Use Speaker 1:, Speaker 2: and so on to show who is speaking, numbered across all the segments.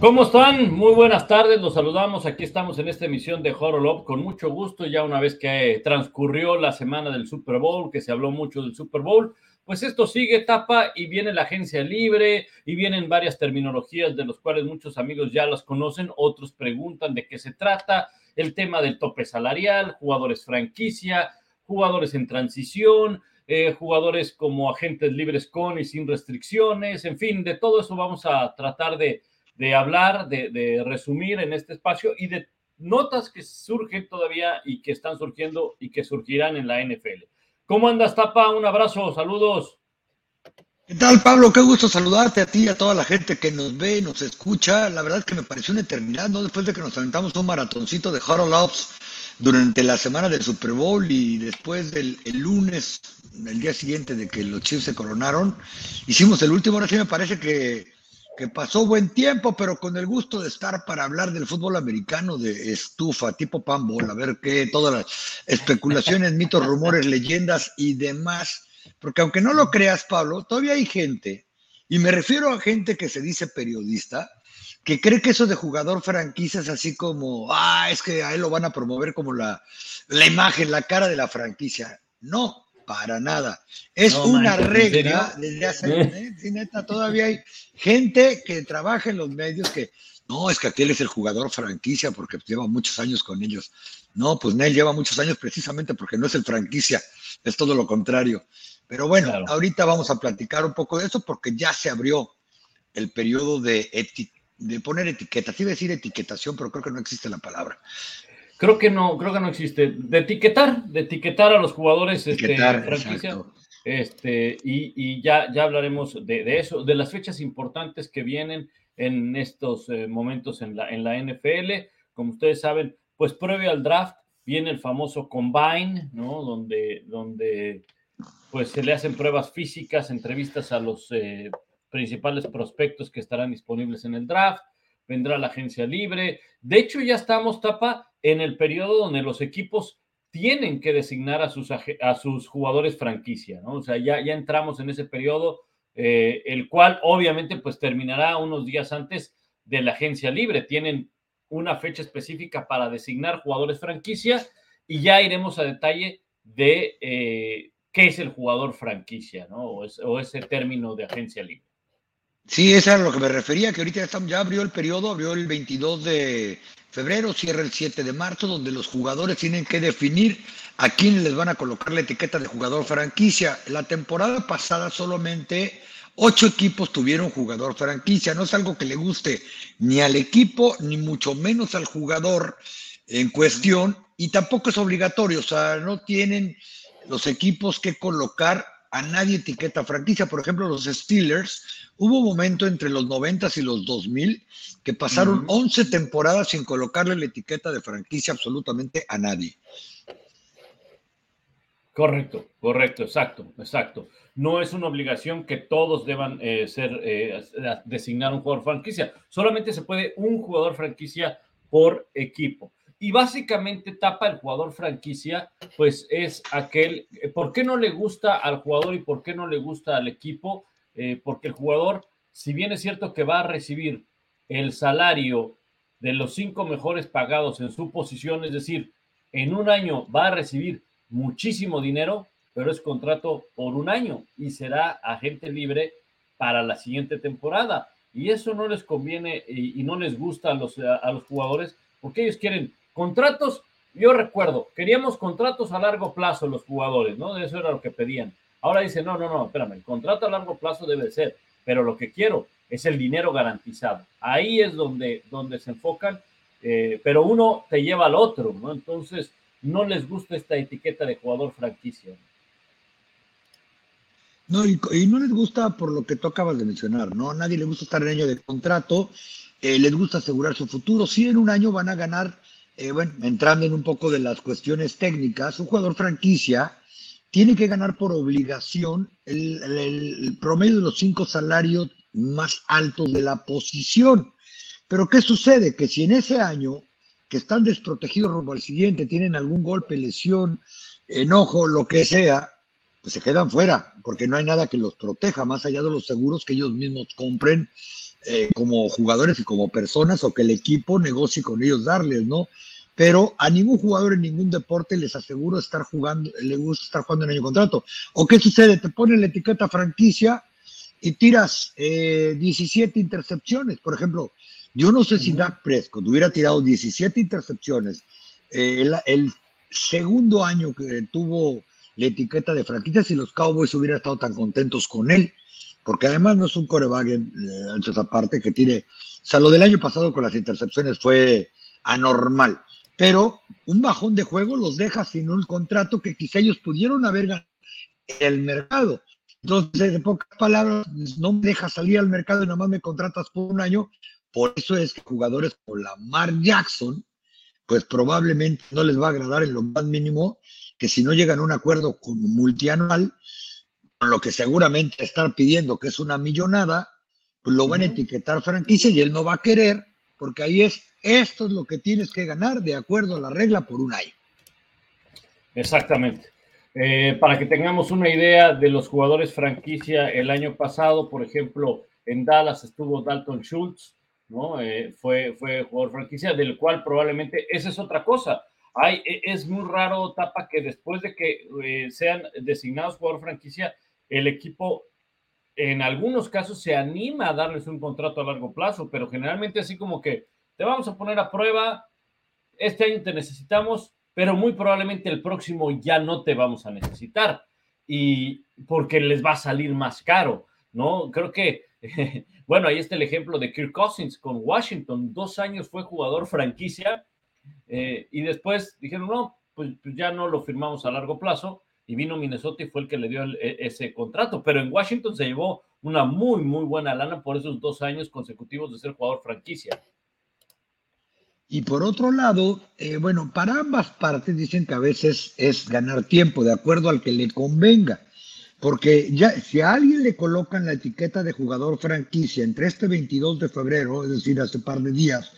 Speaker 1: ¿Cómo están? Muy buenas tardes, los saludamos. Aquí estamos en esta emisión de Horror con mucho gusto. Ya una vez que transcurrió la semana del Super Bowl, que se habló mucho del Super Bowl, pues esto sigue etapa y viene la agencia libre y vienen varias terminologías de los cuales muchos amigos ya las conocen, otros preguntan de qué se trata, el tema del tope salarial, jugadores franquicia, jugadores en transición, eh, jugadores como agentes libres con y sin restricciones, en fin, de todo eso vamos a tratar de de hablar, de, resumir en este espacio y de notas que surgen todavía y que están surgiendo y que surgirán en la NFL. ¿Cómo andas, Tapa? Un abrazo, saludos.
Speaker 2: ¿Qué tal, Pablo? Qué gusto saludarte a ti y a toda la gente que nos ve y nos escucha. La verdad es que me pareció una eternidad, ¿no? Después de que nos aventamos un maratoncito de Harold Ops durante la semana del Super Bowl y después del lunes, el día siguiente de que los Chiefs se coronaron, hicimos el último. Ahora sí me parece que que pasó buen tiempo, pero con el gusto de estar para hablar del fútbol americano de estufa, tipo pambol, a ver qué, todas las especulaciones, mitos, rumores, leyendas y demás. Porque aunque no lo creas, Pablo, todavía hay gente, y me refiero a gente que se dice periodista, que cree que eso de jugador franquicia es así como, ah, es que a él lo van a promover como la, la imagen, la cara de la franquicia. No, para nada. Es una regla desde hace ¿Eh? neta, todavía hay gente que trabaja en los medios que no, es que aquel es el jugador franquicia porque lleva muchos años con ellos. No, pues Nel lleva muchos años precisamente porque no es el franquicia, es todo lo contrario. Pero bueno, ahorita vamos a platicar un poco de eso porque ya se abrió el periodo de, de poner etiquetas. Iba a decir etiquetación, pero creo que no existe la palabra.
Speaker 1: Creo que no, creo que no existe. De etiquetar, de etiquetar a los jugadores este, franquicia. Este, y, ya, ya hablaremos de, eso, de las fechas importantes que vienen en estos eh, momentos en la, en la NFL. Como ustedes saben, pues previo al draft viene el famoso combine, ¿no? Donde, donde pues se le hacen pruebas físicas, entrevistas a los eh, principales prospectos que estarán disponibles en el draft. Vendrá la agencia libre. De hecho, ya estamos, Tapa, en el periodo donde los equipos tienen que designar a sus, jugadores franquicia, ¿no? O sea, ya, entramos en ese periodo, eh, el cual obviamente pues terminará unos días antes de la agencia libre. Tienen una fecha específica para designar jugadores franquicia y ya iremos a detalle de eh, qué es el jugador franquicia, ¿no? O, ese término de agencia libre.
Speaker 2: Sí, eso es a lo que me refería, que ahorita ya, ya abrió el periodo, abrió el 22 de, febrero, cierra el 7 de marzo, donde los jugadores tienen que definir a quién les van a colocar la etiqueta de jugador franquicia. La temporada pasada solamente ocho equipos tuvieron jugador franquicia. No es algo que le guste ni al equipo, ni mucho menos al jugador en cuestión, y tampoco es obligatorio, o sea, no tienen los equipos que colocar a nadie etiqueta franquicia. Por ejemplo, los Steelers, hubo un momento entre los 90 y los 2000 que pasaron 11 temporadas sin colocarle la etiqueta de franquicia absolutamente a nadie.
Speaker 1: Correcto, correcto, exacto, exacto. No es una obligación que todos deban eh, ser eh, designar un jugador franquicia. Solamente se puede un jugador franquicia por equipo. Y básicamente tapa el jugador franquicia, pues es aquel, eh, ¿por qué no le gusta al jugador y por qué no le gusta al equipo? Eh, porque el jugador, si bien es cierto que va a recibir el salario de los cinco mejores pagados en su posición, es decir, en un año va a recibir muchísimo dinero, pero es contrato por un año y será agente libre para la siguiente temporada. Y eso no les conviene y, no les gusta a los, a los jugadores porque ellos quieren Contratos, yo recuerdo, queríamos contratos a largo plazo los jugadores, ¿no? Eso era lo que pedían. Ahora dicen, no, no, no, espérame, el contrato a largo plazo debe ser, pero lo que quiero es el dinero garantizado. Ahí es donde, donde se enfocan, eh, pero uno te lleva al otro, ¿no? Entonces, no les gusta esta etiqueta de jugador franquicia.
Speaker 2: No, y, no les gusta por lo que tú acabas de mencionar, ¿no? A nadie le gusta estar en año de contrato, eh, les gusta asegurar su futuro. Si en un año van a ganar, eh, bueno, entrando en un poco de las cuestiones técnicas, un jugador franquicia tiene que ganar por obligación el, promedio de los cinco salarios más altos de la posición. Pero ¿qué sucede? Que si en ese año que están desprotegidos rumbo al siguiente, tienen algún golpe, lesión, enojo, lo que sea, pues se quedan fuera, porque no hay nada que los proteja, más allá de los seguros que ellos mismos compren eh, como jugadores y como personas o que el equipo negocie con ellos darles, ¿no? Pero a ningún jugador en ningún deporte les aseguro estar jugando, le gusta estar jugando en año contrato. ¿O qué sucede? Te ponen la etiqueta franquicia y tiras 17 eh, intercepciones. Por ejemplo, yo no sé si Dak Prescott hubiera tirado 17 intercepciones eh, el, segundo año que tuvo la etiqueta de franquicia, si los Cowboys hubieran estado tan contentos con él, porque además no es un coreback, eh, aparte que tiene, o sea, lo del año pasado con las intercepciones fue anormal pero un bajón de juego los deja sin un contrato que quizá ellos pudieron haber ganado en el mercado. Entonces, de pocas palabras, no me dejas salir al mercado y nada más me contratas por un año. Por eso es que jugadores como Lamar Jackson, pues probablemente no les va a agradar en lo más mínimo que si no llegan a un acuerdo con multianual, con lo que seguramente están pidiendo, que es una millonada, pues lo van a etiquetar franquicia y él no va a querer, porque ahí es esto es lo que tienes que ganar de acuerdo a la regla por un año.
Speaker 1: Exactamente. Eh, para que tengamos una idea de los jugadores franquicia el año pasado, por ejemplo, en Dallas estuvo Dalton Schultz, ¿no? Eh, fue, fue jugador franquicia, del cual probablemente esa es otra cosa. E, es muy raro, Tapa, que después de que eh, sean designados jugador franquicia, el equipo en algunos casos se anima a darles un contrato a largo plazo, pero generalmente así como que te vamos a poner a prueba, este año te necesitamos, pero muy probablemente el próximo ya no te vamos a necesitar y porque les va a salir más caro, ¿no? Creo que, bueno, ahí está el ejemplo de Kirk Cousins con Washington, dos años fue jugador franquicia eh, y después dijeron, no, pues, pues, ya no lo firmamos a largo plazo y vino Minnesota y fue el que le dio e, ese contrato, pero en Washington se llevó una muy, muy buena lana por esos dos años consecutivos de ser jugador franquicia.
Speaker 2: Y por otro lado, eh, bueno, para ambas partes dicen que a veces es ganar tiempo de acuerdo al que le convenga. Porque ya, si a alguien le colocan la etiqueta de jugador franquicia entre este 22 de febrero, es decir, hace par de días,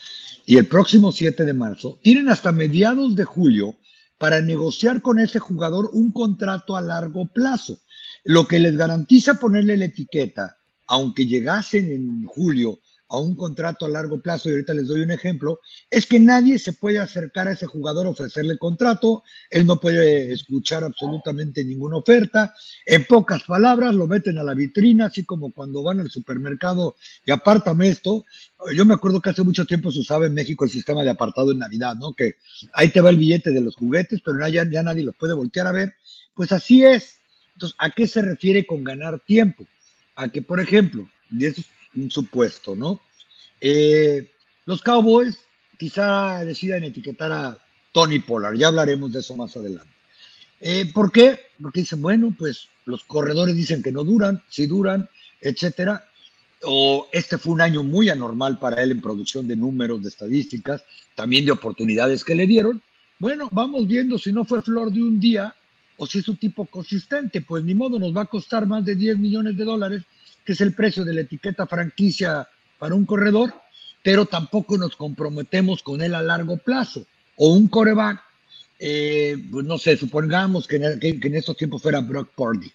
Speaker 2: y el próximo 7 de marzo, tienen hasta mediados de julio para negociar con ese jugador un contrato a largo plazo. Lo que les garantiza ponerle la etiqueta, aunque llegasen en julio a un contrato a largo plazo, y ahorita les doy un ejemplo, es que nadie se puede acercar a ese jugador, ofrecerle contrato, él no puede escuchar absolutamente ninguna oferta, en pocas palabras lo meten a la vitrina, así como cuando van al supermercado y apártame esto, yo me acuerdo que hace mucho tiempo se usaba en México el sistema de apartado en Navidad, ¿no? Que ahí te va el billete de los juguetes, pero ya, ya nadie los puede voltear a ver, pues así es. Entonces, ¿a qué se refiere con ganar tiempo? A que, por ejemplo, y eso un supuesto, ¿no? Eh, los Cowboys quizá decidan etiquetar a Tony Pollard, ya hablaremos de eso más adelante. Eh, ¿Por qué? Porque dicen, bueno, pues los corredores dicen que no duran, si duran, etcétera. O este fue un año muy anormal para él en producción de números, de estadísticas, también de oportunidades que le dieron. Bueno, vamos viendo si no fue flor de un día o si es un tipo consistente, pues ni modo, nos va a costar más de 10 millones de dólares que es el precio de la etiqueta franquicia para un corredor, pero tampoco nos comprometemos con él a largo plazo. O un coreback, eh, pues no sé, supongamos que en, estos tiempos fuera Brock Purdy,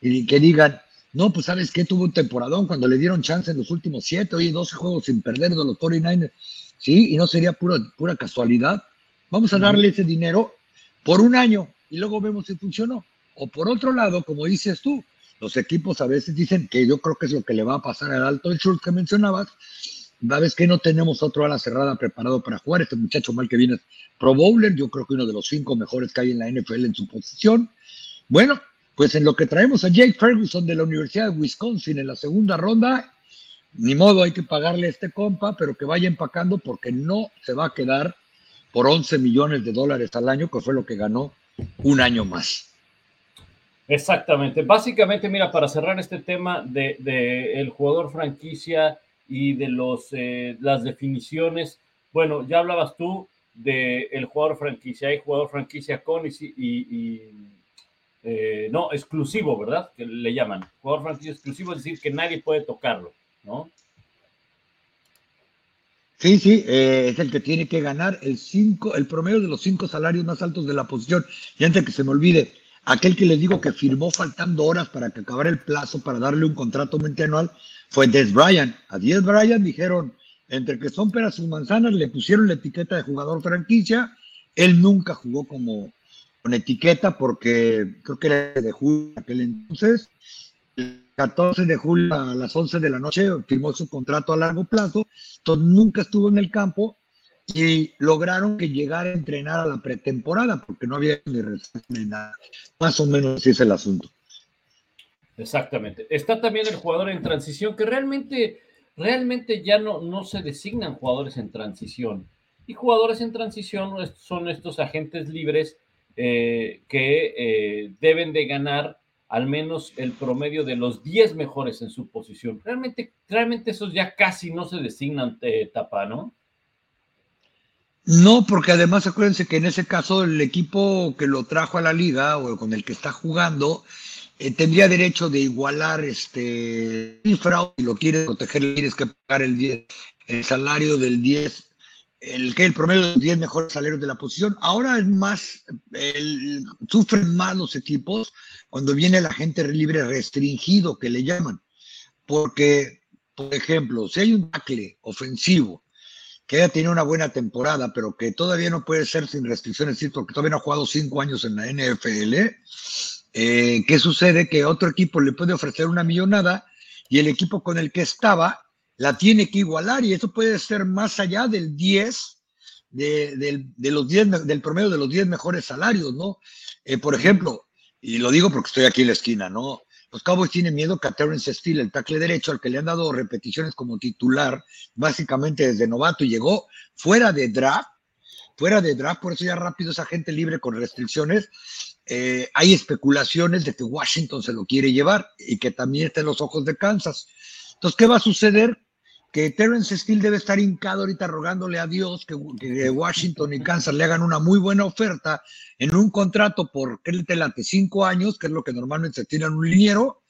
Speaker 2: y que digan, no, pues sabes que tuvo un temporadón cuando le dieron chance en los últimos siete, oye, 12 juegos sin perder de los 49ers, sí, y no sería pura, pura casualidad. Vamos a darle ese dinero por un año y luego vemos si funcionó. O por otro lado, como dices tú, los equipos a veces dicen que yo creo que es lo que le va a pasar al Alto Schultz que mencionabas. vez que no tenemos otro ala cerrada preparado para jugar. Este muchacho mal que viene es Pro Bowler, yo creo que uno de los cinco mejores que hay en la NFL en su posición. Bueno, Pues en lo que traemos a Jake Ferguson de la Universidad de Wisconsin en la segunda ronda, ni modo hay que pagarle a este compa, pero que vaya empacando porque no se va a quedar por 11 millones de dólares al año, que fue lo que ganó un año más.
Speaker 1: Exactamente. Básicamente, mira, para cerrar este tema de, el jugador franquicia y de los eh, las definiciones, bueno, ya hablabas tú del el jugador franquicia. Hay jugador franquicia con y, eh, no, exclusivo, ¿verdad? Que le llaman. Jugador franquicia exclusivo, es decir, que nadie puede tocarlo, ¿no?
Speaker 2: Sí, sí, eh, es el que tiene que ganar el cinco, el promedio de los cinco salarios más altos de la posición. Y antes que se me olvide, aquel que les digo que firmó faltando horas para que acabara el plazo para darle un contrato multianual fue Des Bryant. A Des Bryant dijeron, entre que son peras y manzanas, le pusieron la etiqueta de jugador franquicia. Él nunca jugó como con etiqueta porque creo que era de julio aquel entonces. El 14 de julio a las 11 de la noche firmó su contrato a largo plazo, entonces nunca estuvo en el campo y lograron que llegara a entrenar a la pretemporada porque no había ni nada. Más o menos así es el asunto.
Speaker 1: Exactamente. Está también el jugador en transición que realmente, realmente ya no, no se designan jugadores en transición. Y jugadores en transición son estos agentes libres eh, que eh, deben de ganar al menos el promedio de los 10 mejores en su posición. Realmente, realmente esos ya casi no se designan eh, tapa, ¿no?
Speaker 2: No, porque además acuérdense que en ese caso el equipo que lo trajo a la liga o con el que está jugando eh, tendría derecho de igualar este cifra y lo quiere proteger, tienes que pagar el, el salario del 10 el que el promedio de los 10 mejores salarios de la posición. Ahora es más, el, sufren más los equipos cuando viene la gente libre restringido, que le llaman. Porque, por ejemplo, si hay un tackle ofensivo que haya tenido una buena temporada, pero que todavía no puede ser sin restricciones, porque todavía no ha jugado cinco años en la NFL, eh, ¿qué sucede? Que otro equipo le puede ofrecer una millonada y el equipo con el que estaba la tiene que igualar y eso puede ser más allá del 10, de, los 10, del promedio de los 10 mejores salarios, ¿no? Eh, por ejemplo, y lo digo porque estoy aquí en la esquina, ¿no? Los Cowboys tienen miedo que a Terrence Steele, el tackle derecho, al que le han dado repeticiones como titular, básicamente desde novato, y llegó fuera de draft, fuera de draft, por eso ya rápido esa gente libre con restricciones. Eh, hay especulaciones de que Washington se lo quiere llevar y que también está en los ojos de Kansas. Entonces, ¿qué va a suceder? Que Terence Steele debe estar hincado ahorita rogándole a Dios que, Washington y Kansas le hagan una muy buena oferta en un contrato por, ¿qué le late? Cinco años, que es lo que normalmente se tiene en un liniero,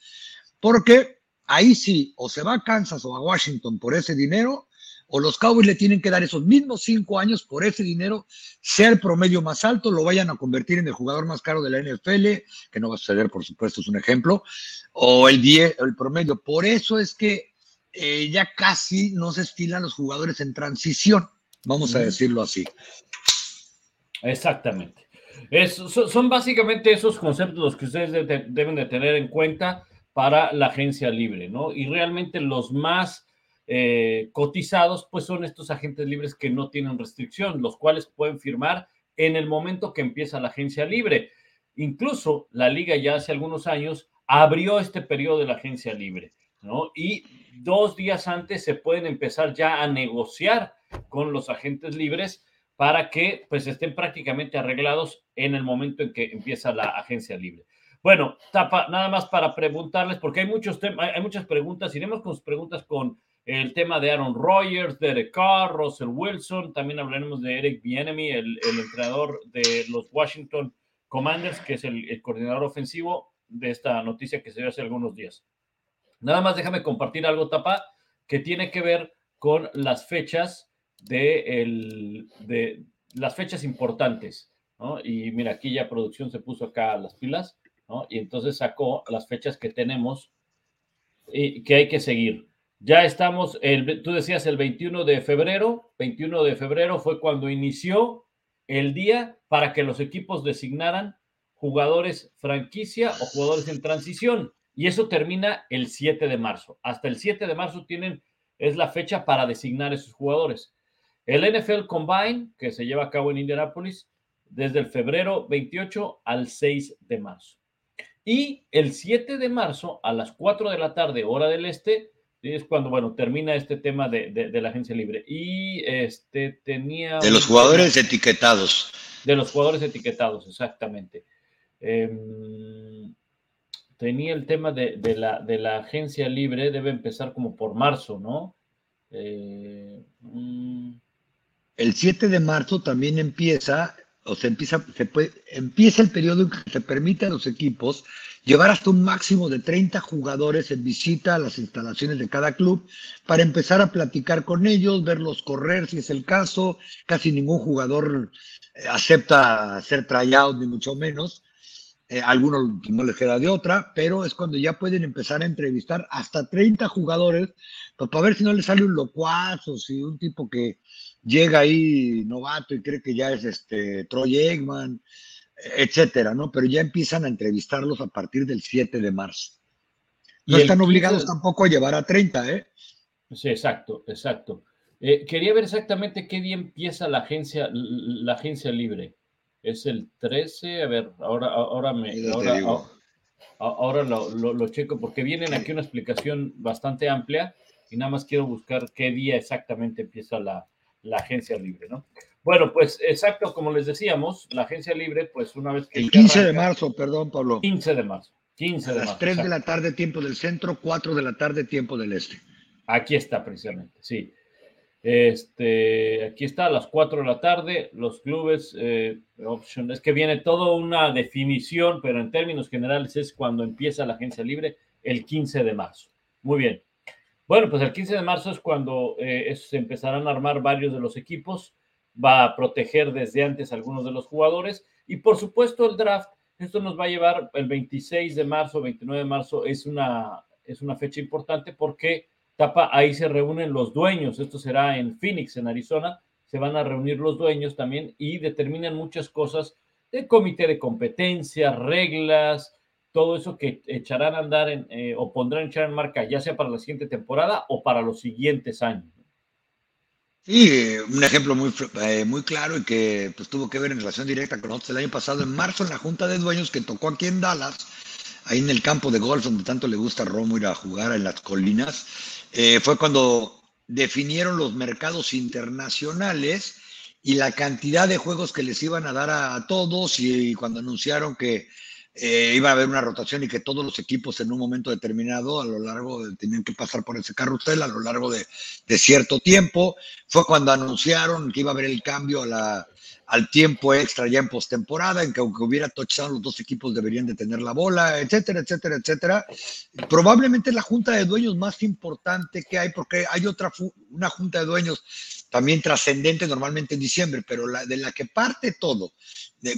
Speaker 2: porque ahí sí, o se va a Kansas o a Washington por ese dinero, o los Cowboys le tienen que dar esos mismos cinco años por ese dinero, sea el promedio más alto, lo vayan a convertir en el jugador más caro de la NFL, que no va a suceder, por supuesto, es un ejemplo, o el, 10, el promedio. Por eso es que eh, ya casi no se estilan los jugadores en transición, vamos a decirlo así.
Speaker 1: Exactamente. son básicamente esos conceptos los que ustedes deben de tener en cuenta para la agencia libre, ¿no? Y realmente los más eh, cotizados, pues son estos agentes libres que no tienen restricción, los cuales pueden firmar en el momento que empieza la agencia libre. Incluso la liga ya hace algunos años abrió este periodo de la agencia libre, ¿no? Y dos días antes se pueden empezar ya a negociar con los agentes libres para que pues estén prácticamente arreglados en el momento en que empieza la agencia libre. Bueno, nada más para preguntarles, porque hay, muchos hay muchas preguntas, iremos con sus preguntas con el tema de Aaron Rodgers, Derek Carr, Russell Wilson, también hablaremos de Eric Bienemy, el, entrenador de los Washington Commanders, que es el, el coordinador ofensivo de esta noticia que se dio hace algunos días. Nada más déjame compartir algo, Tapa, que tiene que ver con las fechas de, de las fechas importantes. ¿no? Y mira, aquí ya producción se puso acá las pilas, ¿no? Y entonces sacó las fechas que tenemos y que hay que seguir. Ya estamos, el, tú decías el 21 de febrero, 21 de febrero fue cuando inició el día para que los equipos designaran jugadores franquicia o jugadores en transición y eso termina el 7 de marzo. Hasta el 7 de marzo tienen, es la fecha para designar esos jugadores. El NFL Combine, que se lleva a cabo en Indianapolis, desde el febrero 28 al 6 de marzo. Y el 7 de marzo a las 4 de la tarde, hora del este, es cuando, bueno, termina este tema de, la agencia libre. Y este tenía...
Speaker 2: De los jugadores etiquetados.
Speaker 1: De los jugadores etiquetados, exactamente. Em, tenía el tema de, la, de la agencia libre, debe empezar como por marzo, ¿no? Eh,
Speaker 2: mm. El 7 de marzo también empieza, o se empieza, se puede, empieza el periodo en que se permite a los equipos llevar hasta un máximo de 30 jugadores en visita a las instalaciones de cada club para empezar a platicar con ellos, verlos correr si es el caso. Casi ningún jugador eh, acepta hacer tryout, ni mucho menos. Eh, algunos no les queda de otra, pero es cuando ya pueden empezar a entrevistar hasta 30 jugadores pues, para ver si no les sale un locuazo, si un tipo que llega ahí novato y cree que ya es este Troy Eggman, etcétera, ¿no? Pero ya empiezan a entrevistarlos a partir del 7 de marzo. No están obligados tampoco a llevar a 30, ¿eh?
Speaker 1: Sí, exacto, exacto. Eh, quería ver exactamente qué día empieza la agencia, la agencia libre. Es el 13, a ver, ahora, ahora me, ahora, lo, lo, checo porque vienen aquí una explicación bastante amplia y nada más quiero buscar qué día exactamente empieza la, la agencia libre, ¿no? Bueno, pues exacto, como les decíamos, la agencia libre, pues una vez que...
Speaker 2: El 15 de marzo, perdón, Pablo.
Speaker 1: 15 de marzo. 15 de
Speaker 2: a las 3 de la tarde, tiempo del centro, 4 de la tarde, tiempo del este.
Speaker 1: Aquí está, precisamente, sí. Este, aquí está, a las 4 de la tarde, los clubes, eh, es que viene toda una definición, pero en términos generales es cuando empieza la agencia libre, el 15 de marzo. Muy bien. Bueno, pues el 15 de marzo es cuando eh, se empezarán a armar varios de los equipos va a proteger desde antes a algunos de los jugadores y por supuesto el draft, esto nos va a llevar el 26 de marzo, 29 de marzo, es una, es una fecha importante porque Tapa, ahí se reúnen los dueños, esto será en Phoenix, en Arizona, se van a reunir los dueños también y determinan muchas cosas de comité de competencia, reglas, todo eso que echarán a andar en, eh, o pondrán echar en marca, ya sea para la siguiente temporada o para los siguientes años.
Speaker 2: Sí, un ejemplo muy, eh, muy claro y que pues, tuvo que ver en relación directa con nosotros el año pasado, en marzo, en la Junta de Dueños que tocó aquí en Dallas, ahí en el campo de golf donde tanto le gusta a Romo ir a jugar en las colinas, eh, fue cuando definieron los mercados internacionales y la cantidad de juegos que les iban a dar a, todos y cuando anunciaron que eh, iba a haber una rotación y que todos los equipos en un momento determinado, a lo largo, de, tenían que pasar por ese carrusel a lo largo de, cierto tiempo. Fue cuando anunciaron que iba a haber el cambio a la, al tiempo extra ya en postemporada, en que aunque hubiera touchdown, los dos equipos deberían de tener la bola, etcétera, etcétera, etcétera. Probablemente la junta de dueños más importante que hay, porque hay otra, una junta de dueños también trascendente normalmente en diciembre, pero la, de la que parte todo,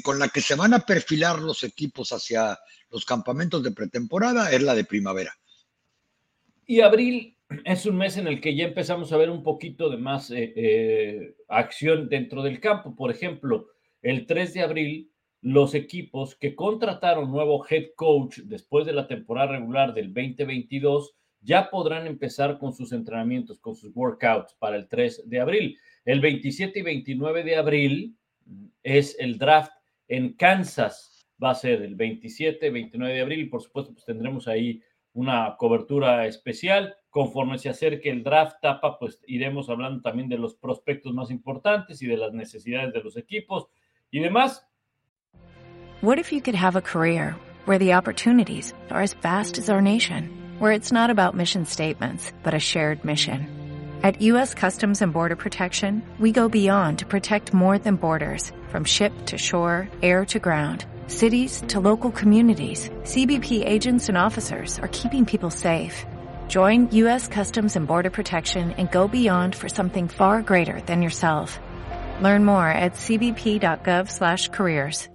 Speaker 2: con la que se van a perfilar los equipos hacia los campamentos de pretemporada, es la de primavera.
Speaker 1: Y abril es un mes en el que ya empezamos a ver un poquito de más eh, eh, acción dentro del campo. Por ejemplo, el 3 de abril, los equipos que contrataron nuevo head coach después de la temporada regular del 2022 ya podrán empezar con sus entrenamientos, con sus workouts para el 3 de abril. El 27 y 29 de abril es el draft en Kansas. Va a ser el 27, 29 de abril y por supuesto pues tendremos ahí una cobertura especial. Conforme se acerque el draft tapa, pues iremos hablando también de los prospectos más importantes y de las necesidades de los equipos y demás.
Speaker 3: What if you could have a career where the opportunities are as vast as our nation, where it's not about mission statements, but a shared mission? At U.S. Customs and Border Protection, we go beyond to protect more than borders, from ship to shore, air to ground Cities to local communities, CBP agents and officers are keeping people safe. Join U.S. Customs and Border Protection and go beyond for something far greater than yourself. Learn more at cbp.gov/careers.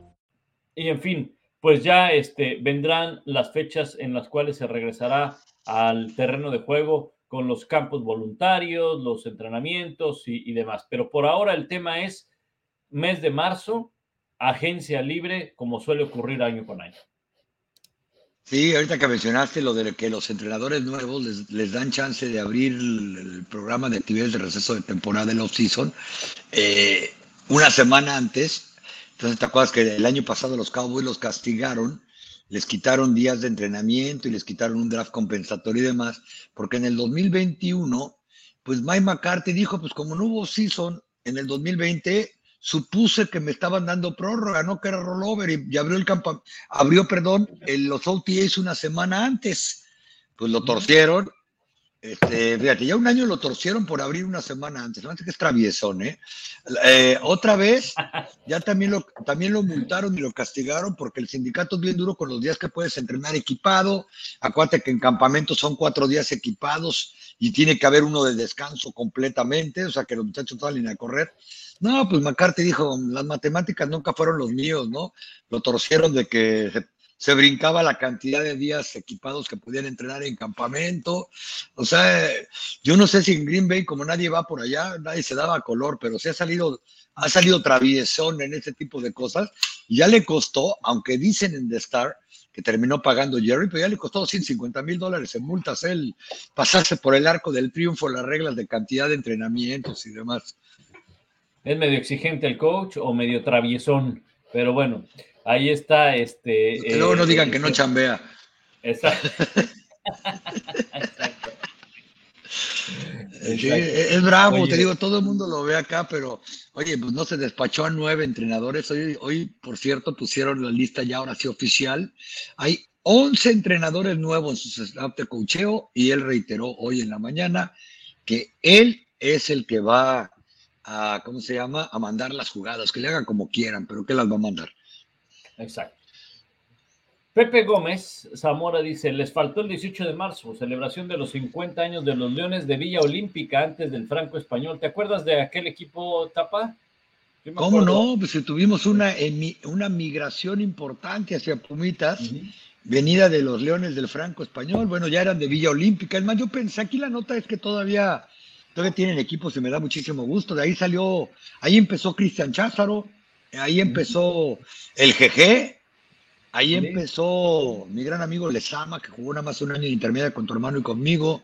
Speaker 1: Y en fin, pues ya este, vendrán las fechas en las cuales se regresará al terreno de juego con los campos voluntarios, los entrenamientos y, y demás. Pero por ahora el tema es mes de marzo agencia libre, como suele ocurrir año con año.
Speaker 2: Sí, ahorita que mencionaste lo de que los entrenadores nuevos les, dan chance de abrir el, programa de actividades de receso de temporada del off-season eh, una semana antes. Entonces, ¿te acuerdas que el año pasado los Cowboys los castigaron les quitaron días de entrenamiento y les quitaron un draft compensatorio y demás, porque en el 2021, pues Mike McCarthy dijo, pues como no hubo season en el 2020, supuse que me estaban dando prórroga, no que era rollover y, abrió el campo, abrió, perdón, los OTAs una semana antes. Pues lo torcieron este, fíjate, ya un año lo torcieron por abrir una semana antes. No que es traviesón, ¿eh? ¿eh? Otra vez, ya también lo, también lo multaron y lo castigaron porque el sindicato es bien duro con los días que puedes entrenar equipado. Acuérdate que en campamento son cuatro días equipados y tiene que haber uno de descanso completamente, o sea que los muchachos salen a correr. No, pues McCarthy dijo, las matemáticas nunca fueron los míos, ¿no? Lo torcieron de que se brincaba la cantidad de días equipados que podían entrenar en campamento. O sea, yo no sé si en Green Bay, como nadie va por allá, nadie se daba color, pero se ha salido, ha salido traviesón en ese tipo de cosas. Ya le costó, aunque dicen en The Star que terminó pagando Jerry, pero ya le costó 150 mil dólares en multas el pasarse por el arco del triunfo, las reglas de cantidad de entrenamientos y demás.
Speaker 1: ¿Es medio exigente el coach o medio traviesón? Pero bueno, Ahí está, este.
Speaker 2: Que luego no digan que no chambea.
Speaker 1: Exacto.
Speaker 2: es bravo, te digo, todo el mundo lo ve acá, pero oye, pues no se despachó a nueve entrenadores. Hoy, hoy, por cierto, pusieron la lista ya ahora sí oficial. Hay 11 entrenadores nuevos en su staff de cocheo y él reiteró hoy en la mañana que él es el que va a, ¿cómo se llama?, a mandar las jugadas, que le hagan como quieran, pero que las va a mandar.
Speaker 1: Exacto. Pepe Gómez Zamora dice, les faltó el 18 de marzo, celebración de los 50 años de los Leones de Villa Olímpica antes del Franco Español. ¿Te acuerdas de aquel equipo Tapa?
Speaker 2: ¿Cómo no? Pues tuvimos una, una migración importante hacia Pumitas, venida de los Leones del Franco Español. Bueno, ya eran de Villa Olímpica. Es más, yo pensé, aquí la nota es que todavía, todavía tienen equipos y me da muchísimo gusto. De ahí salió, ahí empezó Cristian Cházaro, Ahí empezó el GG, ahí empezó mi gran amigo Lezama, que jugó nada más un año de intermedia con tu hermano y conmigo.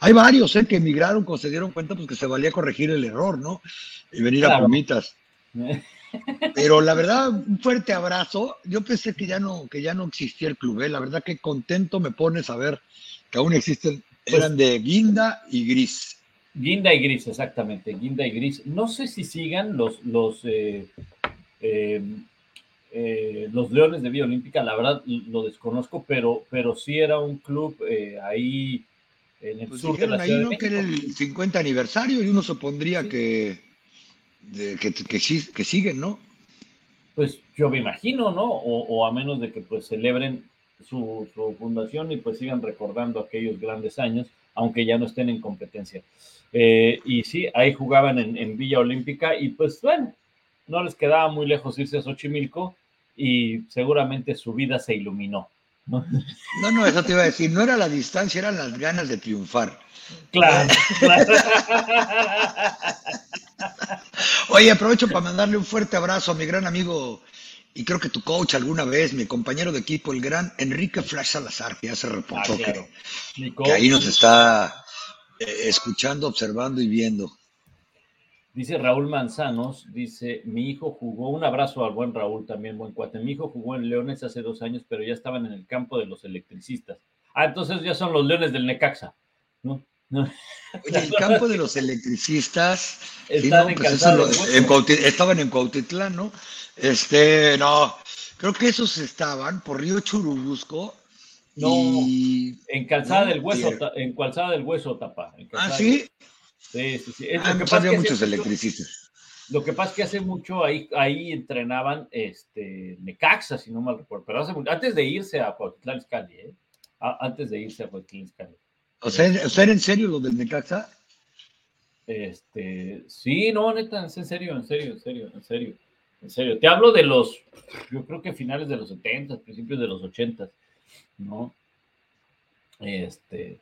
Speaker 2: Hay varios ¿eh? que emigraron cuando se dieron cuenta pues, que se valía corregir el error, ¿no? Y venir a Pumitas. Pero la verdad, un fuerte abrazo. Yo pensé que ya no, que ya no existía el club. ¿eh? La verdad que contento me pone saber que aún existen. Pues eran de guinda y gris.
Speaker 1: Guinda y gris, exactamente. Guinda y gris. No sé si sigan los, los eh, eh, eh, los Leones de Vía Olímpica, la verdad lo desconozco, pero, pero sí era un club eh, ahí en el pues sur de la ahí, ¿no?
Speaker 2: Que era el 50 aniversario y uno supondría que, que, que, siguen, ¿no?
Speaker 1: Pues yo me imagino, ¿no? O, a menos de que pues celebren su, fundación y pues sigan recordando aquellos grandes años, aunque ya no estén en competencia. y sí, ahí jugaban en, en Villa Olímpica y pues bueno, no les quedaba muy lejos irse a Xochimilco y seguramente su vida se iluminó.
Speaker 2: ¿no? no, eso te iba a decir, no era la distancia, eran las ganas de triunfar.
Speaker 1: Claro,
Speaker 2: Oye, aprovecho para mandarle un fuerte abrazo a mi gran amigo y creo que tu coach alguna vez, mi compañero de equipo, el gran Enrique Flash Salazar, que ya se reportó ah, que, ahí nos está eh, escuchando, observando y viendo.
Speaker 1: Dice Raúl Manzanos, dice, mi hijo jugó, un abrazo al buen Raúl también, buen cuate, mi hijo jugó en Leones hace dos años, pero ya estaban en el campo de los electricistas. Ah, entonces ya son los Leones del Necaxa, ¿no?
Speaker 2: Oye, el campo de los electricistas estaban en Cuautitlán, ¿no? Este, no, creo que esos estaban por Río Churubusco.
Speaker 1: No, en Calzada del Hueso, en Calzada del Hueso, Tapa.
Speaker 2: ah, sí.
Speaker 1: Sí, sí, sí.
Speaker 2: Ah, lo que pasa muchos electricistas.
Speaker 1: Lo que pasa es que hace mucho ahí, ahí entrenaban este, Necaxa, si no mal recuerdo, pero hace mucho, antes de irse a Cuautitlán Izcalli, ¿eh? antes de irse a Cuautitlán Izcalli.
Speaker 2: O sea, ¿o sea, en serio lo del Necaxa?
Speaker 1: Este, sí, no, neta, en serio, en serio, en serio, en serio, en serio. Te hablo de los, yo creo que finales de los 70, principios de los 80, ¿no? Este,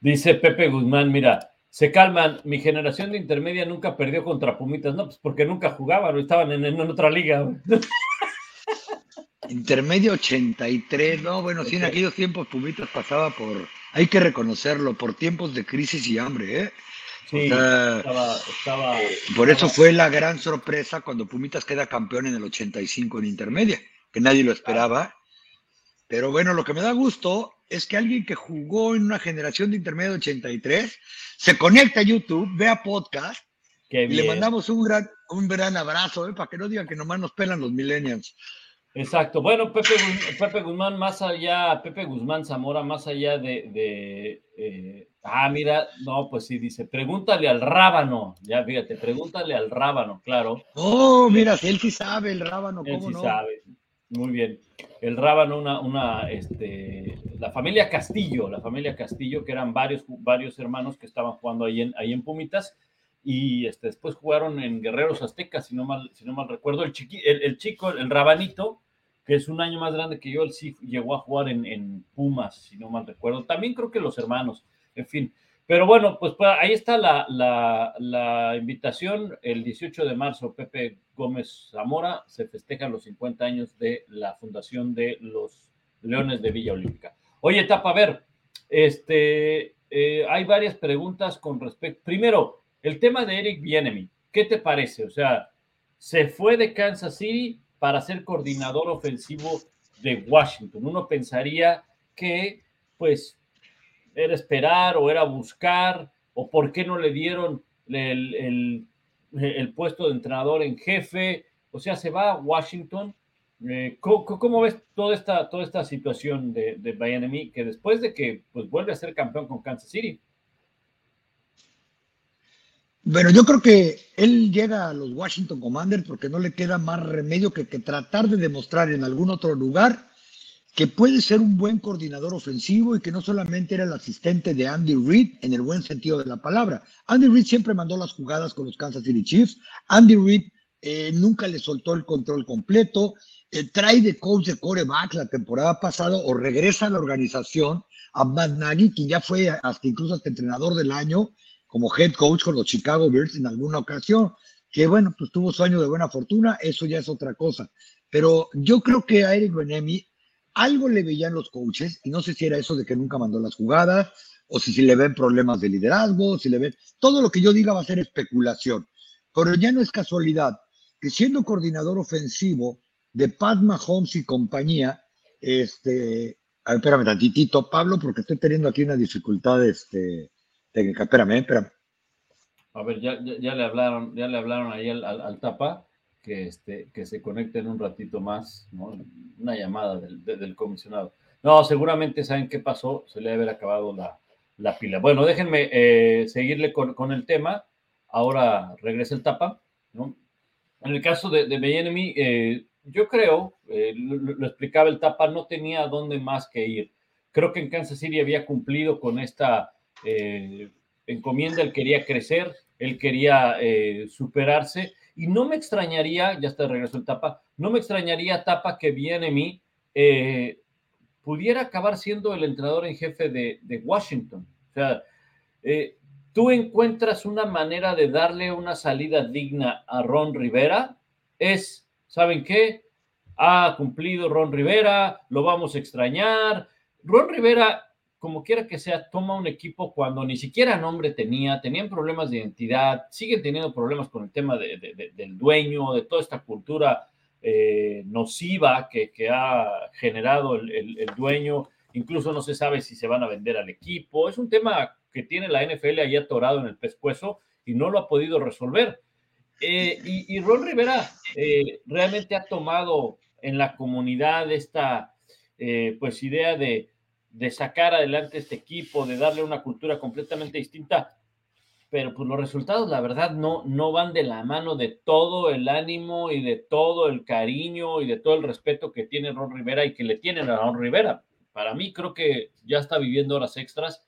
Speaker 1: dice Pepe Guzmán, mira, se calman. Mi generación de intermedia nunca perdió contra Pumitas, no, pues porque nunca jugaban, estaban en, otra liga.
Speaker 2: Intermedio 83, no, bueno, sí, en aquellos tiempos Pumitas pasaba por, hay que reconocerlo, por tiempos de crisis y hambre, ¿eh?
Speaker 1: Sí, estaba,
Speaker 2: por eso fue la gran sorpresa cuando Pumitas queda campeón en el 85 en intermedia, que nadie lo esperaba Pero bueno, lo que me da gusto es que alguien que jugó en una generación de intermedio 83 se conecta a YouTube, vea podcast y le mandamos un gran, un gran abrazo, ¿eh? para que no digan que nomás nos pelan los millennials.
Speaker 1: Exacto. Bueno, Pepe, Pepe Guzmán, más allá, Pepe Guzmán Zamora, más allá de. Eh, ah, mira, no, pues sí, dice, pregúntale al rábano. Ya fíjate, pregúntale al rábano, claro.
Speaker 2: Oh, mira, él sí sabe el rábano, ¿cómo él sí sabe.
Speaker 1: Muy bien. El rábano, una, una, este, la familia Castillo, la familia Castillo, que eran varios, varios hermanos que estaban jugando ahí en, ahí en Pumitas y este, después jugaron en Guerreros Aztecas, si no mal, si no mal recuerdo. El, chiqui, el, chico, el rabanito, que es un año más grande que yo, él sí llegó a jugar en, Pumas, si no mal recuerdo. También creo que los hermanos, en fin. Pero bueno, pues, pues ahí está la, invitación. El 18 de marzo, Pepe Gómez Zamora se festejan los 50 años de la fundación de los Leones de Villa Olímpica. Oye, Tapa, a ver, este, eh, hay varias preguntas con respecto. Primero, el tema de Eric Bienemy, ¿qué te parece? O sea, se fue de Kansas City para ser coordinador ofensivo de Washington. Uno pensaría que, pues, era esperar o era buscar, o por qué no le dieron el, puesto de entrenador en jefe. O sea, se va a Washington. Eh, ¿cómo, ves toda esta, toda esta situación de, de que después de que pues, vuelve a ser campeón con Kansas City?
Speaker 2: Bueno, yo creo que él llega a los Washington Commanders porque no le queda más remedio que, tratar de demostrar en algún otro lugar que puede ser un buen coordinador ofensivo y que no solamente era el asistente de Andy Reid en el buen sentido de la palabra. Andy Reid siempre mandó las jugadas con los Kansas City Chiefs. Andy Reid eh, nunca le soltó el control completo. Trae de coach de coreback la temporada pasada o regresa a la organización a Matt Nagy, quien ya fue hasta incluso hasta entrenador del año como head coach con los Chicago Bears en alguna ocasión, que bueno, pues tuvo su año de buena fortuna, eso ya es otra cosa. Pero yo creo que a Eric Benemi algo le veían los coaches, y no sé si era eso de que nunca mandó las jugadas, o si, si le ven problemas de liderazgo, si le ven, todo lo que yo diga va a ser especulación. Pero ya no es casualidad que siendo coordinador ofensivo de Pat Mahomes y compañía, este, a ver, espérame tantitito, Pablo, porque estoy teniendo aquí una dificultad, este, técnica. Espérame, espérame.
Speaker 1: A ver, ya, ya, le hablaron, ya le hablaron ahí al, tapa que, este, que se conecte en un ratito más, ¿no? Una llamada del, comisionado. No, seguramente saben qué pasó, se le debe haber acabado la, pila. Bueno, déjenme eh, seguirle con, el tema. Ahora regresa el tapa, ¿no? En el caso de, de eh, yo creo, eh, lo, explicaba el tapa, no tenía dónde más que ir. Creo que en Kansas City había cumplido con esta eh, encomienda, él quería crecer, él quería eh, superarse y no me extrañaría, ya está de regreso el Tapa, no me extrañaría Tapa que viene mí eh, pudiera acabar siendo el entrenador en jefe de, Washington. O sea, eh, tú encuentras una manera de darle una salida digna a Ron Rivera, es, ¿saben qué? Ha cumplido Ron Rivera, lo vamos a extrañar. Ron Rivera como quiera que sea, toma un equipo cuando ni siquiera nombre tenía, tenían problemas de identidad, siguen teniendo problemas con el tema del dueño, de toda esta cultura eh, nociva que, ha generado el, dueño, incluso no se sabe si se van a vender al equipo, es un tema que tiene la NFL ahí atorado en el pescuezo y no lo ha podido resolver. Eh, y, Ron Rivera eh, realmente ha tomado en la comunidad esta pues idea de de sacar adelante este equipo, de darle una cultura completamente distinta, pero pues los resultados, la verdad, no, no van de la mano de todo el ánimo y de todo el cariño y de todo el respeto que tiene Ron Rivera y que le tienen a Ron Rivera. Para mí creo que ya está viviendo horas extras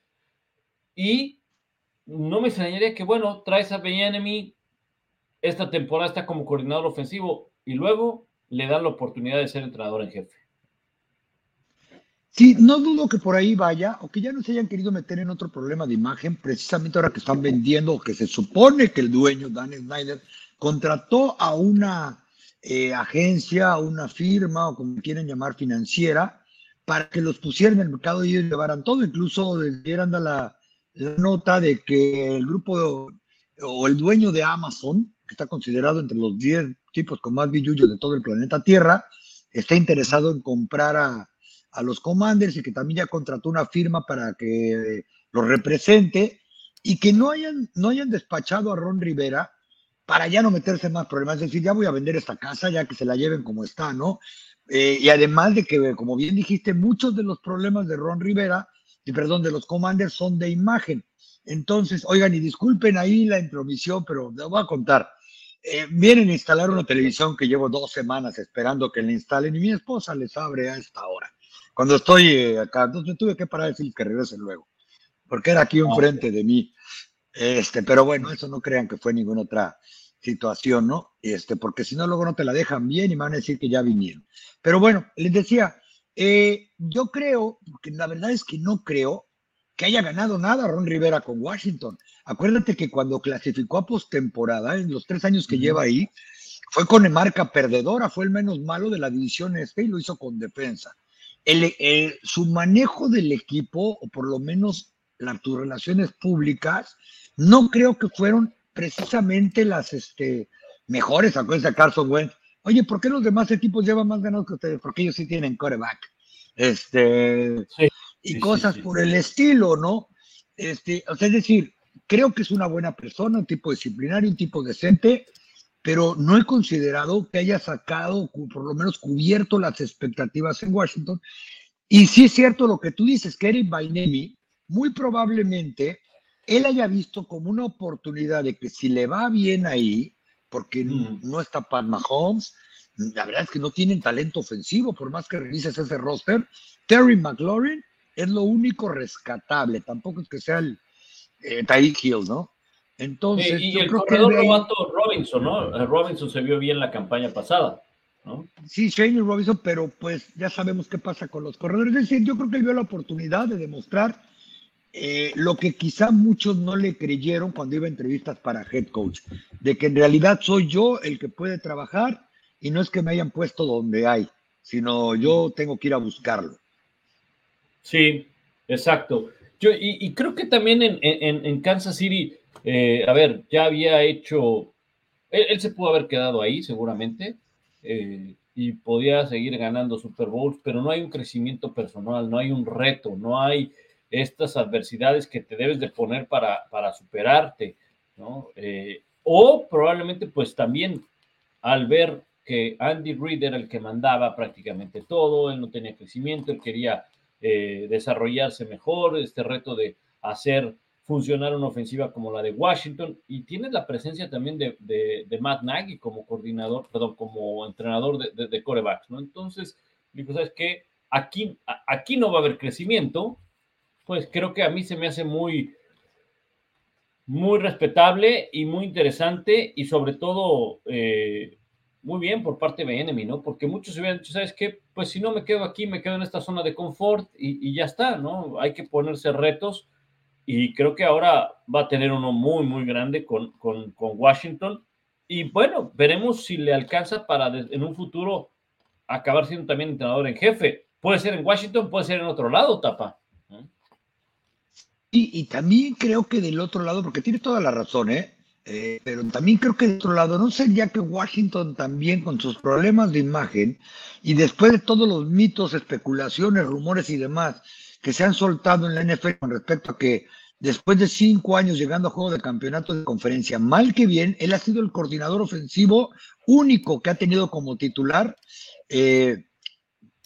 Speaker 1: y no me extrañaría que, bueno, traes a Enemy, esta temporada está como coordinador ofensivo y luego le dan la oportunidad de ser entrenador en jefe.
Speaker 2: Sí, no dudo que por ahí vaya, o que ya no se hayan querido meter en otro problema de imagen, precisamente ahora que están vendiendo, o que se supone que el dueño, Dan Snyder, contrató a una eh, agencia, a una firma, o como quieren llamar, financiera, para que los pusieran en el mercado y ellos llevaran todo. Incluso dieran la, la nota de que el grupo o el dueño de Amazon, que está considerado entre los 10 tipos con más billullos de todo el planeta Tierra, está interesado en comprar a a los Commanders y que también ya contrató una firma para que lo represente y que no hayan, no hayan despachado a Ron Rivera para ya no meterse en más problemas, es decir, ya voy a vender esta casa, ya que se la lleven como está, ¿no? Eh, y además de que, como bien dijiste, muchos de los problemas de Ron Rivera, y perdón, de los Commanders son de imagen. Entonces, oigan, y disculpen ahí la intromisión, pero les voy a contar. Eh, vienen a instalar una televisión que llevo dos semanas esperando que la instalen y mi esposa les abre a esta hora. Cuando estoy eh, acá, entonces tuve que parar decir que regresen luego, porque era aquí enfrente de mí. Este, pero bueno, eso no crean que fue ninguna otra situación, ¿no? Este, porque si no, luego no te la dejan bien y me van a decir que ya vinieron. Pero bueno, les decía, eh, yo creo, porque la verdad es que no creo que haya ganado nada Ron Rivera con Washington. Acuérdate que cuando clasificó a postemporada, en los tres años que lleva ahí, fue con marca perdedora, fue el menos malo de la división este y lo hizo con defensa. El, su manejo del equipo, o por lo menos las, tus relaciones públicas, no creo que fueron precisamente las este, mejores. Acuérdense a Carson Wentz. Oye, ¿por qué los demás equipos llevan más ganados que ustedes? Porque ellos sí tienen coreback. Este, y cosas por el estilo, ¿no? Este, o sea, es decir, creo que es una buena persona, un tipo disciplinario, un tipo decente, pero no he considerado que haya sacado, por lo menos cubierto las expectativas en Washington. Y sí es cierto lo que tú dices, que Eric Bainemi muy probablemente él haya visto como una oportunidad de que si le va bien ahí, porque mm. no está Pat Mahomes, la verdad es que no tienen talento ofensivo, por más que revises ese roster. Terry McLaurin es lo único rescatable, tampoco es que sea el eh, Tyreek Hill, ¿no?
Speaker 1: Entonces, y, el corredor Robinson, ¿no? Robinson se vio bien la campaña pasada. ¿no?
Speaker 2: Sí, Shane Robinson, pero pues ya sabemos qué pasa con los corredores. Es decir, yo creo que él vio la oportunidad de demostrar eh, lo que quizá muchos no le creyeron cuando iba a entrevistas para head coach, de que en realidad soy yo el que puede trabajar y no es que me hayan puesto donde hay, sino yo tengo que ir a buscarlo.
Speaker 1: Sí, exacto. Yo, y, creo que también en, Kansas City, eh, a ver, ya había hecho, él, se pudo haber quedado ahí seguramente eh, y podía seguir ganando Super Bowls, pero no hay un crecimiento personal, no hay un reto, no hay estas adversidades que te debes de poner para, para superarte, ¿no? Eh, o probablemente pues también al ver que Andy Reid era el que mandaba prácticamente todo, él no tenía crecimiento, él quería desarrollarse mejor, este reto de hacer funcionar una ofensiva como la de Washington y tienes la presencia también de, de, Matt Nagy como coordinador, perdón, como entrenador de, de, corebacks, ¿no? Entonces, ¿sabes qué? Aquí, aquí no va a haber crecimiento, pues creo que a mí se me hace muy, muy respetable y muy interesante y sobre todo eh, muy bien por parte de Enemy, ¿no? Porque muchos se hubieran dicho, ¿sabes qué? Pues si no me quedo aquí, me quedo en esta zona de confort y, ya está, ¿no? Hay que ponerse retos y creo que ahora va a tener uno muy, muy grande con, con, Washington. Y bueno, veremos si le alcanza para en un futuro acabar siendo también entrenador en jefe. Puede ser en Washington, puede ser en otro lado, Tapa.
Speaker 2: Y, también creo que del otro lado, porque tiene toda la razón, ¿eh? ¿eh? pero también creo que del otro lado, ¿no sería que Washington también con sus problemas de imagen y después de todos los mitos, especulaciones, rumores y demás que se han soltado en la NFL con respecto a que después de cinco años llegando a juego de campeonato de conferencia, mal que bien, él ha sido el coordinador ofensivo único que ha tenido como titular eh,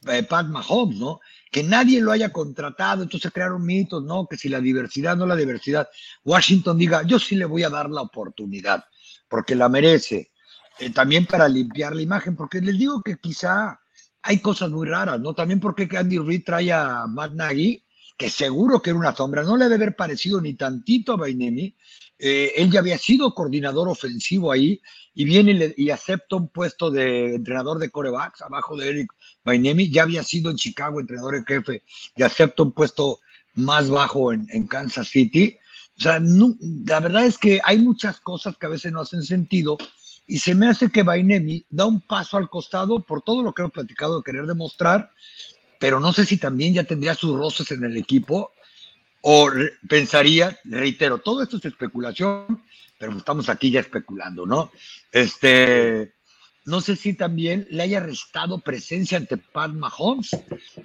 Speaker 2: eh Pat Mahomes, ¿no? que nadie lo haya contratado, entonces crearon mitos, ¿no? Que si la diversidad, no la diversidad. Washington diga, yo sí le voy a dar la oportunidad, porque la merece. Eh, también para limpiar la imagen, porque les digo que quizá hay cosas muy raras, ¿no? También porque Andy Reid trae a Matt Nagy, que seguro que era una sombra, no le debe haber parecido ni tantito a Bainemi. Eh, él ya había sido coordinador ofensivo ahí y viene y, y acepta un puesto de entrenador de corebacks abajo de Eric Bainemi ya había sido en Chicago entrenador en jefe y acepta un puesto más bajo en, Kansas City. O sea, la verdad es que hay muchas cosas que a veces no hacen sentido y se me hace que Bainemi da un paso al costado por todo lo que hemos platicado de querer demostrar, pero no sé si también ya tendría sus roces en el equipo o pensaría, reitero, todo esto es especulación, pero estamos aquí ya especulando, ¿no? Este, no sé si también le haya restado presencia ante Pat Mahomes,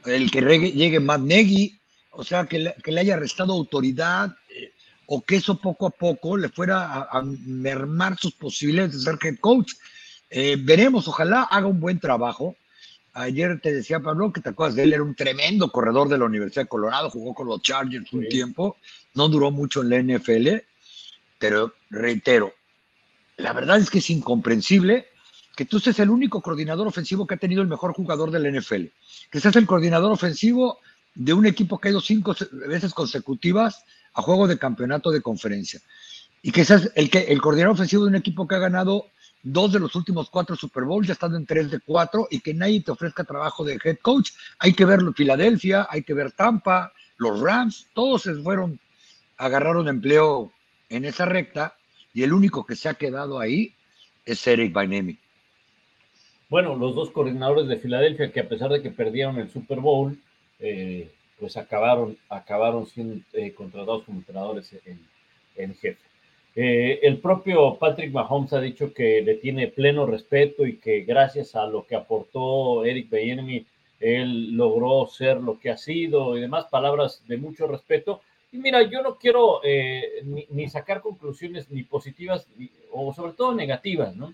Speaker 2: el que llegue Matt Nagy, o sea, que le, haya restado autoridad, o que eso poco a poco le fuera a, mermar sus posibilidades de ser head coach. Eh, veremos, ojalá haga un buen trabajo. Ayer te decía Pablo que te acuerdas de él, era un tremendo corredor de la Universidad de Colorado, jugó con los Chargers un tiempo, no duró mucho en la NFL, pero reitero, la verdad es que es incomprensible que tú seas el único coordinador ofensivo que ha tenido el mejor jugador de la NFL, que seas el coordinador ofensivo de un equipo que ha ido cinco veces consecutivas a juego de campeonato de conferencia, y seas el, que, el coordinador ofensivo de un equipo que ha ganado dos de los últimos cuatro Super Bowls, ya estando en tres de cuatro, y que nadie te ofrezca trabajo de head coach. Hay que verlo Filadelfia, hay que ver Tampa, los Rams, todos se fueron, agarraron empleo en esa recta, y el único que se ha quedado ahí es Eric Bainemi.
Speaker 1: Bueno, los dos coordinadores de Filadelfia que a pesar de que perdieron el Super Bowl, eh, pues acabaron, acabaron siendo eh, contratados como entrenadores en, jefe. Eh, el propio Patrick Mahomes ha dicho que le tiene pleno respeto y que gracias a lo que aportó Eric Bieniemy, él logró ser lo que ha sido y demás palabras de mucho respeto. Y mira, yo no quiero ni, sacar conclusiones ni positivas o sobre todo negativas, ¿no?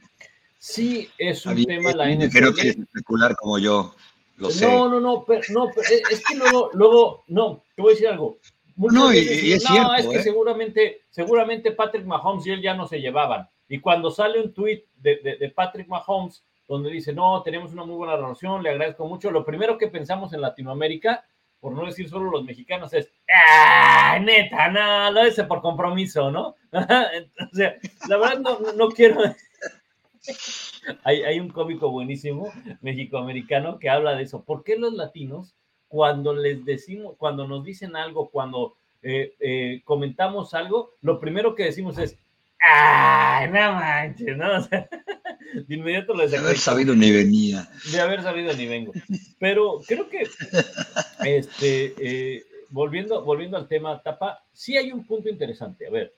Speaker 1: Sí, es un tema la
Speaker 2: NFL. Creo que especular como yo. Lo sé.
Speaker 1: No, no, no, pero, no, es que luego, luego, no, te voy a decir algo.
Speaker 2: no, y, es cierto, no,
Speaker 1: es que ¿eh? seguramente, seguramente Patrick Mahomes y él ya no se llevaban. Y cuando sale un tweet de, de, Patrick Mahomes donde dice, no, tenemos una muy buena relación, le agradezco mucho, lo primero que pensamos en Latinoamérica, por no decir solo los mexicanos, es, ah, neta, no, lo hice por compromiso, ¿no? o sea, la verdad no, no quiero hay, un cómico buenísimo, mexicoamericano, que habla de eso. ¿Por qué los latinos, cuando les decimos, cuando nos dicen algo, cuando eh, eh, comentamos algo, lo primero que decimos es, ¡ay, no manches! ¿no? de inmediato les
Speaker 2: De haber sabido ni venía.
Speaker 1: De haber sabido ni vengo. Pero creo que, este, eh, volviendo, volviendo al tema Tapa, sí hay un punto interesante. A ver,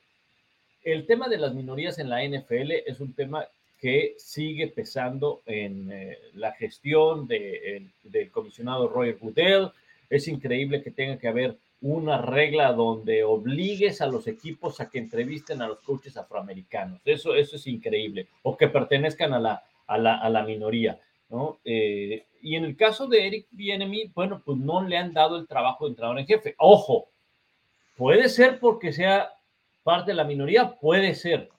Speaker 1: el tema de las minorías en la NFL es un tema que sigue pesando en eh, la gestión del comisionado Roger Goodell. Es increíble que tenga que haber una regla donde obligues a los equipos a que entrevisten a los coaches afroamericanos. Eso, eso es increíble. O que pertenezcan a la, a la, a la minoría. ¿no? Eh, y en el caso de Eric Bienemi, bueno, pues no le han dado el trabajo de entrenador en jefe. Ojo, puede ser porque sea parte de la minoría, puede ser,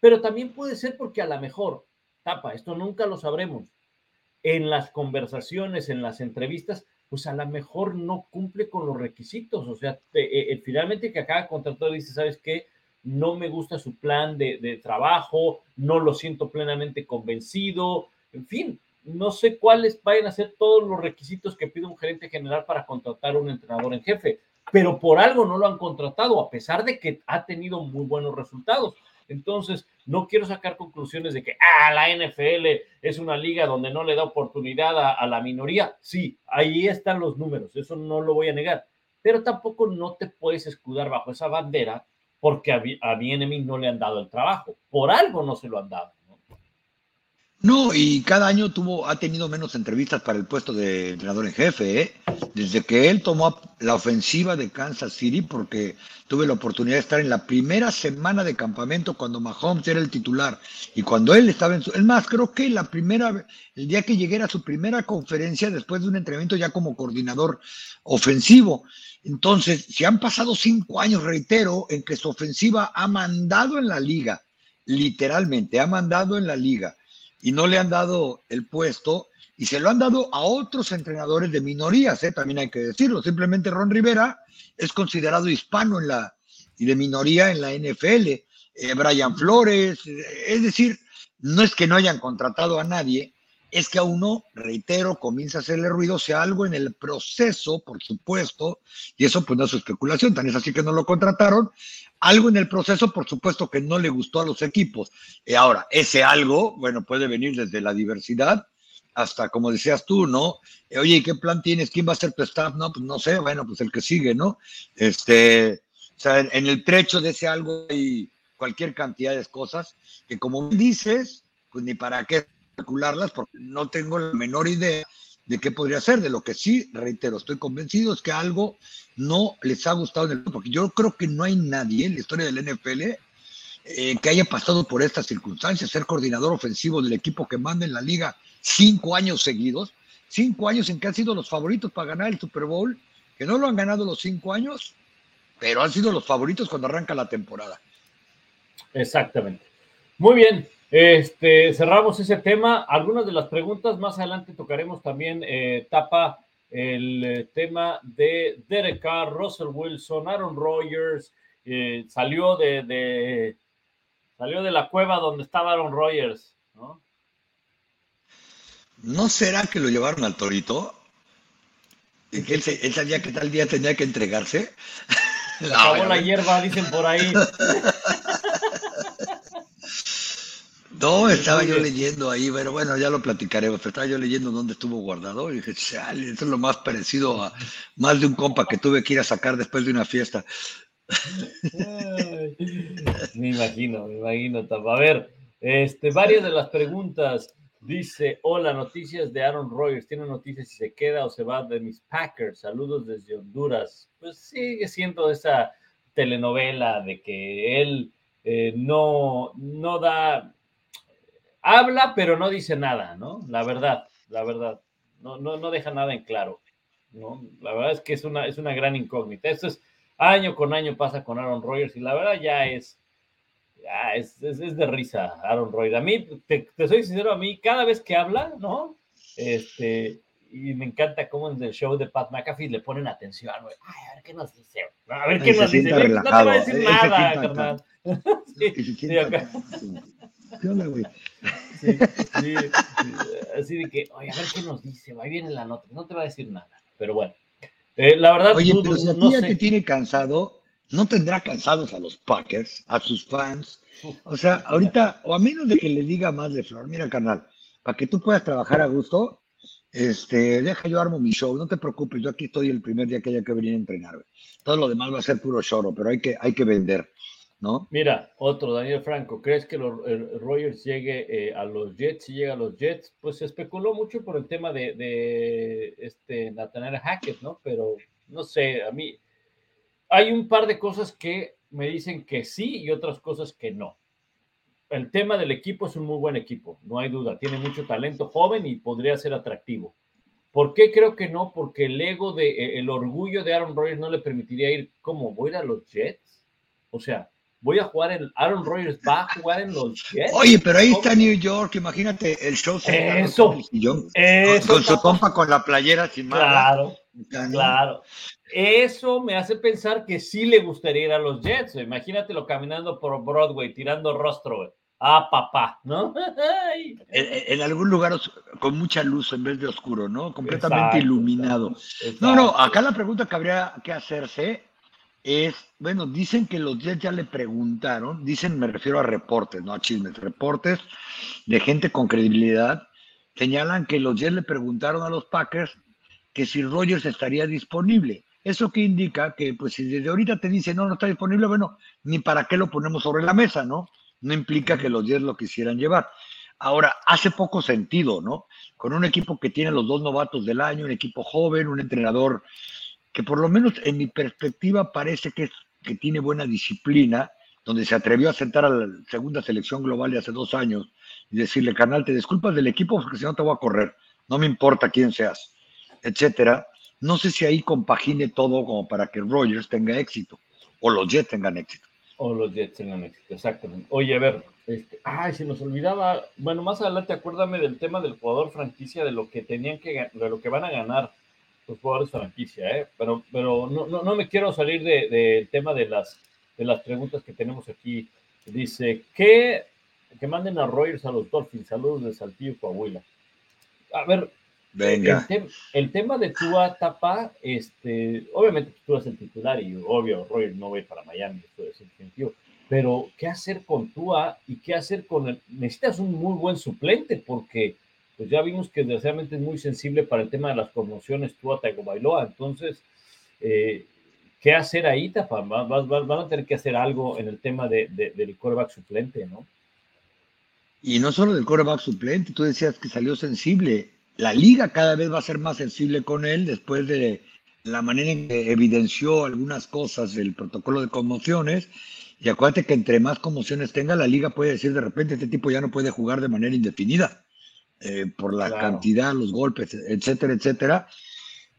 Speaker 1: pero también puede ser porque a lo mejor, tapa, esto nunca lo sabremos, en las conversaciones, en las entrevistas, pues a lo mejor no cumple con los requisitos. O sea, eh, eh, finalmente que acaba contratado dice, ¿sabes qué? No me gusta su plan de, de, trabajo, no lo siento plenamente convencido, en fin, no sé cuáles vayan a ser todos los requisitos que pide un gerente general para contratar a un entrenador en jefe, pero por algo no lo han contratado, a pesar de que ha tenido muy buenos resultados. Entonces, no quiero sacar conclusiones de que, ah, la NFL es una liga donde no le da oportunidad a, la minoría. Sí, ahí están los números, eso no lo voy a negar, pero tampoco no te puedes escudar bajo esa bandera porque a, a no le han dado el trabajo. Por algo no se lo han dado.
Speaker 2: No, y cada año tuvo, ha tenido menos entrevistas para el puesto de entrenador en jefe, ¿eh? desde que él tomó la ofensiva de Kansas City, porque tuve la oportunidad de estar en la primera semana de campamento cuando Mahomes era el titular y cuando él estaba en su, es más, creo que la primera, el día que llegué a su primera conferencia después de un entrenamiento ya como coordinador ofensivo. Entonces, si han pasado cinco años, reitero, en que su ofensiva ha mandado en la liga, literalmente ha mandado en la liga y no le han dado el puesto y se lo han dado a otros entrenadores de minorías, ¿eh? también hay que decirlo. Simplemente Ron Rivera es considerado hispano en la, y de minoría en la NFL. Eh, Brian Flores, eh, es decir, no es que no hayan contratado a nadie, es que a uno, reitero, comienza a hacerle ruido, sea algo en el proceso, por supuesto, y eso pues no es su especulación, tan es así que no lo contrataron, algo en el proceso, por supuesto, que no le gustó a los equipos. Y ahora, ese algo, bueno, puede venir desde la diversidad hasta, como decías tú, ¿no? Eh, oye, ¿qué plan tienes? ¿Quién va a ser tu staff? No, pues no sé, bueno, pues el que sigue, ¿no? Este, o sea, en el trecho de ese algo hay cualquier cantidad de cosas que, como dices, pues ni para qué especularlas porque no tengo la menor idea de qué podría ser. De lo que sí, reitero, estoy convencido es que algo no les ha gustado en el porque yo creo que no hay nadie en la historia del NFL eh, que haya pasado por estas circunstancias, ser coordinador ofensivo del equipo que manda en la liga cinco años seguidos, cinco años en que han sido los favoritos para ganar el Super Bowl, que no lo han ganado los cinco años, pero han sido los favoritos cuando arranca la temporada.
Speaker 1: Exactamente. Muy bien, este, cerramos ese tema. Algunas de las preguntas más adelante tocaremos también, eh, tapa el eh, tema de Derek Carr, Russell Wilson, Aaron Rodgers, eh, salió de, salió de la cueva donde estaba Aaron Rodgers, ¿no?
Speaker 2: ¿No será que lo llevaron al torito? ¿Y que él, sabía que tal día tenía que entregarse?
Speaker 1: acabó la hierba, dicen por ahí.
Speaker 2: No, estaba yo leyendo ahí, pero bueno, ya lo platicaremos, pero estaba yo leyendo dónde estuvo guardado y dije, chale, eso es lo más parecido a más de un compa que tuve que ir a sacar después de una fiesta.
Speaker 1: me imagino, me imagino, A ver, este, varias de las preguntas. Dice, hola, noticias de Aaron Rodgers. ¿Tiene noticias si se queda o se va de mis Packers? Saludos desde Honduras. Pues sigue siendo esa telenovela de que él eh, no, no da, habla, pero no dice nada, ¿no? La verdad, la verdad. No, no, no deja nada en claro, ¿no? La verdad es que es una, es una gran incógnita. Esto es año con año pasa con Aaron Rodgers y la verdad ya es, ya es, es, de risa Aaron Rodgers. A mí, te, soy sincero, a mí cada vez que habla, ¿no? Este, y me encanta cómo en el show de Pat McAfee le ponen atención, güey. Ay, a ver qué nos dice. A ver qué nos dice. No te va a decir nada, carnal. sí. ¿Qué onda, güey? Sí, sí, así de que, oye, a ver qué nos dice, ahí viene la nota, no te va a decir nada, pero bueno. Eh, la verdad,
Speaker 2: oye, pero si a ya te tiene cansado, no tendrá cansados a los Packers, a sus fans. O sea, ahorita, o a menos de que le diga más de flor, mira, carnal, para que tú puedas trabajar a gusto, este, deja yo armo mi show, no te preocupes, yo aquí estoy el primer día que haya que venir a entrenar. Todo lo demás va a ser puro choro, pero hay que, hay que vender. ¿No?
Speaker 1: Mira, otro, Daniel Franco, ¿crees que los, Rogers llegue eh, a los Jets? Si llega a los Jets, pues se especuló mucho por el tema de, este Nathaniel Hackett, ¿no? Pero no sé, a mí hay un par de cosas que me dicen que sí y otras cosas que no. El tema del equipo es un muy buen equipo, no hay duda. Tiene mucho talento joven y podría ser atractivo. ¿Por qué creo que no? Porque el ego de, eh, el orgullo de Aaron Rodgers no le permitiría ir como voy a los Jets. O sea, voy a jugar en Aaron Rodgers va a jugar en los Jets.
Speaker 2: Oye, pero ahí está New York, imagínate el show
Speaker 1: eso,
Speaker 2: eso con, su compa con la playera sin
Speaker 1: Claro, claro. Eso me hace pensar que sí le gustaría ir a los Jets. Imagínatelo caminando por Broadway, tirando rostro. Ah, papá, ¿no?
Speaker 2: en, algún lugar con mucha luz en vez de oscuro, ¿no? Completamente iluminado. No, no, acá la pregunta que habría que hacerse es, bueno, dicen que los Jets ya le preguntaron, dicen, me refiero a reportes, no a chismes, reportes de gente con credibilidad, señalan que los Jets le preguntaron a los Packers que si Rogers estaría disponible. Eso que indica que, pues, si desde ahorita te dicen no, no está disponible, bueno, ni para qué lo ponemos sobre la mesa, ¿no? No implica que los Jets lo quisieran llevar. Ahora, hace poco sentido, ¿no? Con un equipo que tiene los dos novatos del año, un equipo joven, un entrenador que por lo menos en mi perspectiva parece que, que tiene buena disciplina, donde se atrevió a sentar a la segunda selección global de hace dos años y decirle, canal, te disculpas del equipo porque si no te voy a correr, no me importa quién seas, etcétera. No sé si ahí compagine todo como para que Rogers tenga éxito o los Jets tengan éxito.
Speaker 1: O los Jets tengan éxito, exactamente. Oye, a ver, este, ay, se nos olvidaba, bueno, más adelante acuérdame del tema del jugador franquicia, de lo que tenían que, de lo que van a ganar los jugadores franquicia, ¿eh? pero, pero no, no, no me quiero salir del de, tema de las, de las preguntas que tenemos aquí. Dice, que, que manden a Royers a los Dolphins, saludos de Saltillo, Coahuila. A ver,
Speaker 2: Venga.
Speaker 1: El, tema de Tua Tapa, este, obviamente tú eres el titular y obvio, Royers no va a ir para Miami, eso es el sentido. Pero, ¿qué hacer con Tua y qué hacer con el... Necesitas un muy buen suplente porque pues ya vimos que desgraciadamente es muy sensible para el tema de las promociones tú a Bailoa. Entonces, eh, ¿qué hacer ahí, Tapa? Van, a tener que hacer algo en el tema de, del quarterback suplente, ¿no?
Speaker 2: Y no solo del coreback suplente, tú decías que salió sensible. La liga cada vez va a ser más sensible con él después de la manera en que evidenció algunas cosas del protocolo de conmociones. Y acuérdate que entre más conmociones tenga, la liga puede decir de repente este tipo ya no puede jugar de manera indefinida eh, por la cantidad, los golpes, etcétera, etcétera.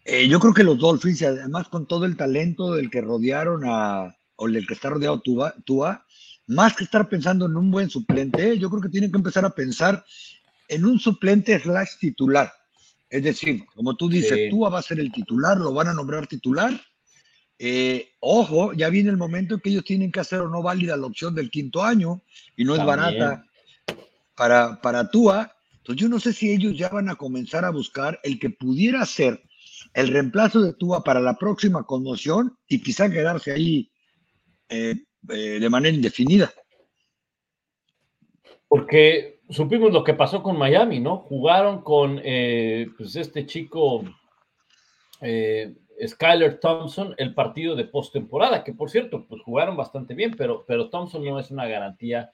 Speaker 2: Eh, yo creo que los Dolphins, además con todo el talento del que rodearon a, o del que está rodeado Tua, Tua, más que estar pensando en un buen suplente, yo creo que tienen que empezar a pensar en un suplente slash titular. Es decir, como tú dices, Tua va a ser el titular, lo van a nombrar titular. Eh, ojo, ya viene el momento en que ellos tienen que hacer o no válida la opción del quinto año y no es barata para, para Tua. Entonces yo no sé si ellos ya van a comenzar a buscar el que pudiera ser el reemplazo de Tua para la próxima conmoción y quizá quedarse ahí eh, eh, de manera indefinida.
Speaker 1: Porque supimos lo que pasó con Miami, ¿no? Jugaron con eh, pues este chico Skyler Thompson el partido de postemporada, que por cierto, pues jugaron bastante bien, pero, pero Thompson no es una garantía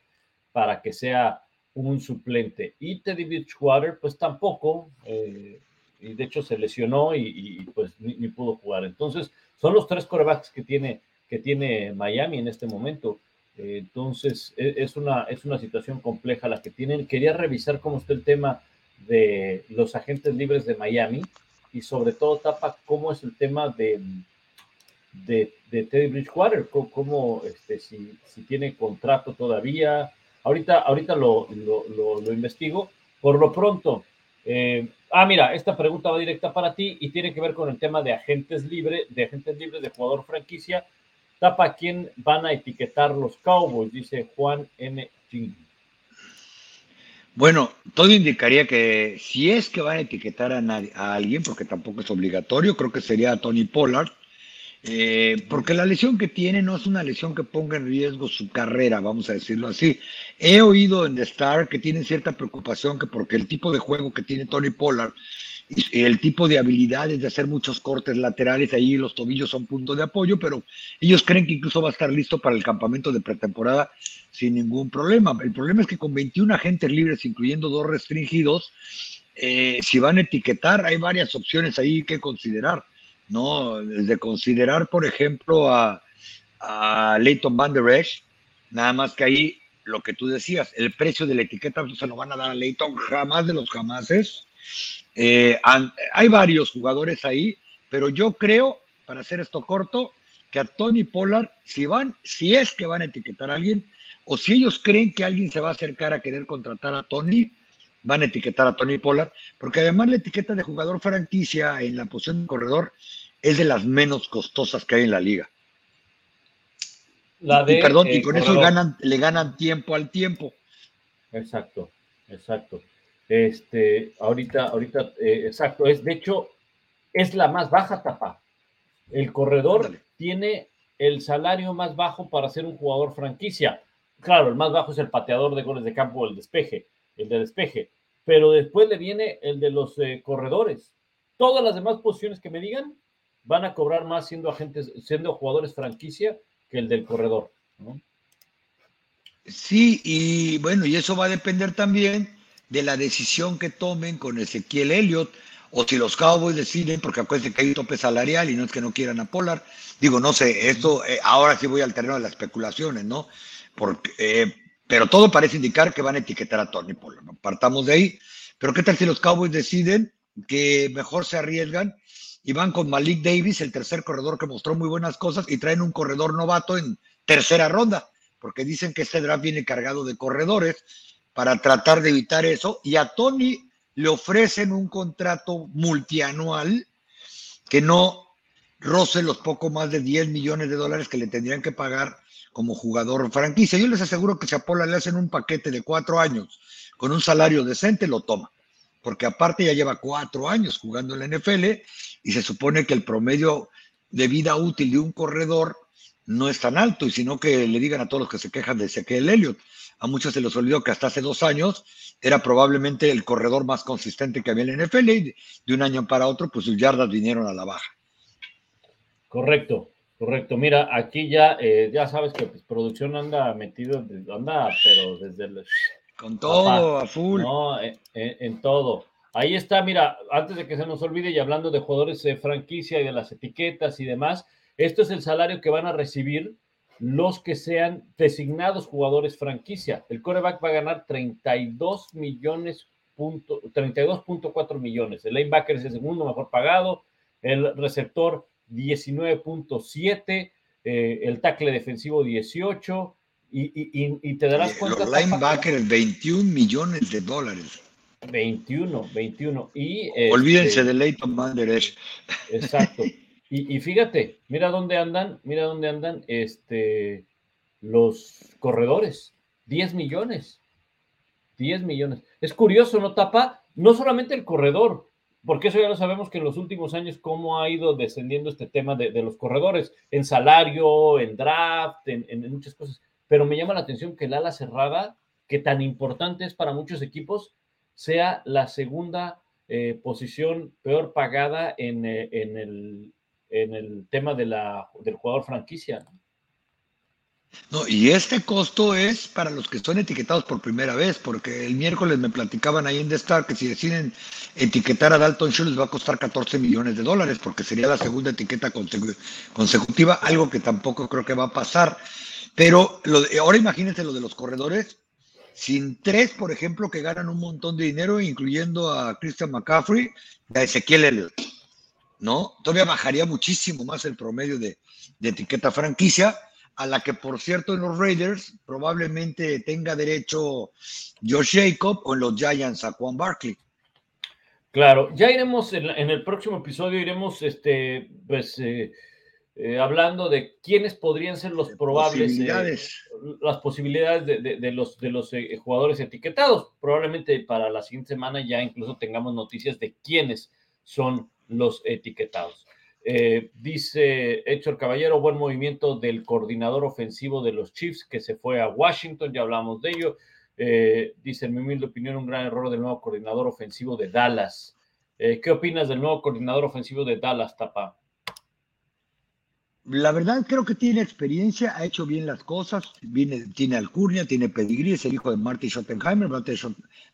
Speaker 1: para que sea un suplente. Y Teddy Bridgewater, pues tampoco, y de hecho se lesionó y, pues ni, pudo jugar. Entonces, son los tres corebacks que tiene que tiene Miami en este momento. Eh, entonces, e, es una, es una situación compleja la que tienen. Quería revisar cómo está el tema de los agentes libres de Miami y sobre todo, Tapa, cómo es el tema de, de, Teddy Bridgewater, cómo, este, si, si, tiene contrato todavía. Ahorita, ahorita lo, lo, investigo. Por lo pronto, eh, ah, mira, esta pregunta va directa para ti y tiene que ver con el tema de agentes libres, de agentes libres de jugador franquicia Tapa, ¿quién van a etiquetar los Cowboys? Dice Juan M.
Speaker 2: Bueno, todo indicaría que si es que van a etiquetar a, a alguien, porque tampoco es obligatorio, creo que sería a Tony Pollard, eh, porque la lesión que tiene no es una lesión que ponga en riesgo su carrera, vamos a decirlo así. He oído en The Star que tienen cierta preocupación que porque el tipo de juego que tiene Tony Pollard el tipo de habilidades de hacer muchos cortes laterales, ahí los tobillos son punto de apoyo, pero ellos creen que incluso va a estar listo para el campamento de pretemporada sin ningún problema. El problema es que con 21 agentes libres, incluyendo dos restringidos, eh, si van a etiquetar, hay varias opciones ahí que considerar, ¿no? Desde considerar, por ejemplo, a, a Leighton Van Der Esch, nada más que ahí lo que tú decías, el precio de la etiqueta se lo van a dar a Leighton jamás de los jamases. Eh, hay varios jugadores ahí, pero yo creo, para hacer esto corto, que a Tony Pollard, si van, si es que van a etiquetar a alguien, o si ellos creen que alguien se va a acercar a querer contratar a Tony, van a etiquetar a Tony Pollard, porque además la etiqueta de jugador franquicia en la posición de corredor es de las menos costosas que hay en la liga. y, perdón, y con eso ganan, le ganan tiempo al tiempo.
Speaker 1: Exacto, exacto. Este, ahorita, ahorita, eh, exacto, es de hecho, es la más baja tapa. El corredor tiene el salario más bajo para ser un jugador franquicia. Claro, el más bajo es el pateador de goles de campo, el despeje, el de despeje. Pero después le viene el de los eh, corredores. Todas las demás posiciones que me digan van a cobrar más siendo agentes, siendo jugadores franquicia que el del corredor.
Speaker 2: Sí, y bueno, y eso va a depender también de la decisión que tomen con Ezequiel Elliott, o si los Cowboys deciden, porque acuérdense que hay un tope salarial y no es que no quieran a Polar. Digo, no sé, esto, eh, ahora sí voy al terreno de las especulaciones, ¿no? Porque, eh, pero todo parece indicar que van a etiquetar a Tony ¿no? Partamos de ahí. Pero ¿qué tal si los Cowboys deciden que mejor se arriesgan y van con Malik Davis, el tercer corredor que mostró muy buenas cosas, y traen un corredor novato en tercera ronda? Porque dicen que este draft viene cargado de corredores para tratar de evitar eso. Y a Tony le ofrecen un contrato multianual que no roce los poco más de 10 millones de dólares que le tendrían que pagar como jugador franquicia. Yo les aseguro que si a Pola le hacen un paquete de cuatro años con un salario decente, lo toma. Porque aparte ya lleva cuatro años jugando en la NFL y se supone que el promedio de vida útil de un corredor no es tan alto, y sino que le digan a todos los que se quejan de Ezequiel Elliott, a muchos se les olvidó que hasta hace dos años era probablemente el corredor más consistente que había en la NFL y de un año para otro, pues sus yardas vinieron a la baja.
Speaker 1: Correcto, correcto. Mira, aquí ya, eh, ya sabes que pues, producción anda metido, anda, pero desde el,
Speaker 2: Con todo, a full.
Speaker 1: No, en, todo. Ahí está, mira, antes de que se nos olvide y hablando de jugadores de franquicia y de las etiquetas y demás, esto es el salario que van a recibir los que sean designados jugadores franquicia. El coreback va a ganar 32 millones, 32.4 millones. El linebacker es el segundo mejor pagado, el receptor 19.7, eh, el tackle defensivo 18, y, te darás cuenta.
Speaker 2: Los linebackers, 21 millones de dólares.
Speaker 1: 21, 21. Y,
Speaker 2: Olvídense este, de Leighton Manderesh.
Speaker 1: Exacto. Y, fíjate, mira dónde andan, mira dónde andan este, los corredores. 10 millones. 10 millones. Es curioso, ¿no, Tapa? No solamente el corredor, porque eso ya lo sabemos que en los últimos años cómo ha ido descendiendo este tema de, los corredores, en salario, en draft, en, muchas cosas. Pero me llama la atención que el ala cerrada, que tan importante es para muchos equipos, sea la segunda eh, posición peor pagada en, eh, en el tema de la, del jugador franquicia.
Speaker 2: ¿no? Y este costo es para los que son etiquetados por primera vez, porque el miércoles me platicaban ahí en The Star que si deciden etiquetar a Dalton Schultz les va a costar 14 millones de dólares, porque sería la segunda etiqueta consecutiva, algo que tampoco creo que va a pasar. Pero lo ahora imagínense lo de los corredores, sin tres, por ejemplo, que ganan un montón de dinero, incluyendo a Christian McCaffrey y a Ezequiel Elliott. ¿no? Todavía bajaría muchísimo más el promedio de, etiqueta franquicia, a la que, por cierto, en los Raiders probablemente tenga derecho Josh Jacob o en los Giants a Juan Barkley.
Speaker 1: Claro, ya iremos en, el próximo episodio, iremos este, pues, eh, eh, hablando de quiénes podrían ser los probables, eh, las posibilidades de, los, de los jugadores etiquetados. Probablemente para la siguiente semana ya incluso tengamos noticias de quiénes son los etiquetados. Eh, dice Héctor Caballero, buen movimiento del coordinador ofensivo de los Chiefs que se fue a Washington, ya hablamos de ello. Eh, dice, en mi humilde opinión, un gran error del nuevo coordinador ofensivo de Dallas. Eh, ¿Qué opinas del nuevo coordinador ofensivo de Dallas, Tapa?
Speaker 2: La verdad creo que tiene experiencia, ha hecho bien las cosas, viene, tiene alcurnia, tiene pedigrí, es el hijo de Marty Schottenheimer.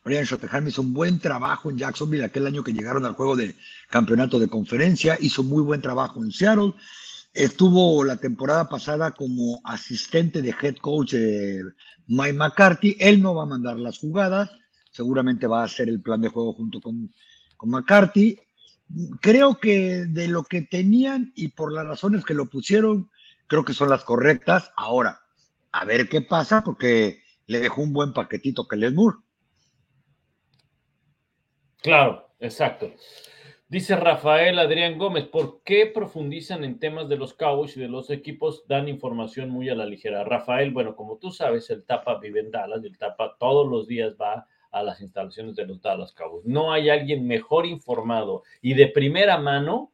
Speaker 2: Brian Schottenheimer hizo un buen trabajo en Jacksonville aquel año que llegaron al juego de campeonato de conferencia, hizo muy buen trabajo en Seattle. Estuvo la temporada pasada como asistente de head coach Mike McCarthy. Él no va a mandar las jugadas, seguramente va a hacer el plan de juego junto con, con McCarthy creo que de lo que tenían y por las razones que lo pusieron, creo que son las correctas. Ahora, a ver qué pasa, porque le dejó un buen paquetito que les Moore.
Speaker 1: Claro, exacto. Dice Rafael Adrián Gómez, ¿por qué profundizan en temas de los Cowboys y de los equipos? Dan información muy a la ligera. Rafael, bueno, como tú sabes, el Tapa vive en Dallas y el Tapa todos los días va a las instalaciones de los Dallas Cowboys. No hay alguien mejor informado y de primera mano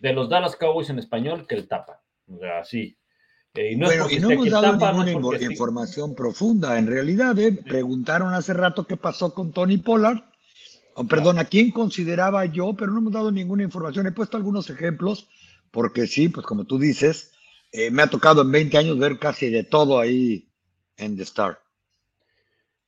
Speaker 1: de los Dallas Cowboys en español que el Tapa. O sea, sí.
Speaker 2: Eh, y no, bueno, y no hemos dado ninguna información profunda. En realidad, eh, preguntaron hace rato qué pasó con Tony Pollard. Oh, perdón, a quién consideraba yo, pero no hemos dado ninguna información. He puesto algunos ejemplos, porque sí, pues como tú dices, eh, me ha tocado en 20 años ver casi de todo ahí en The Star.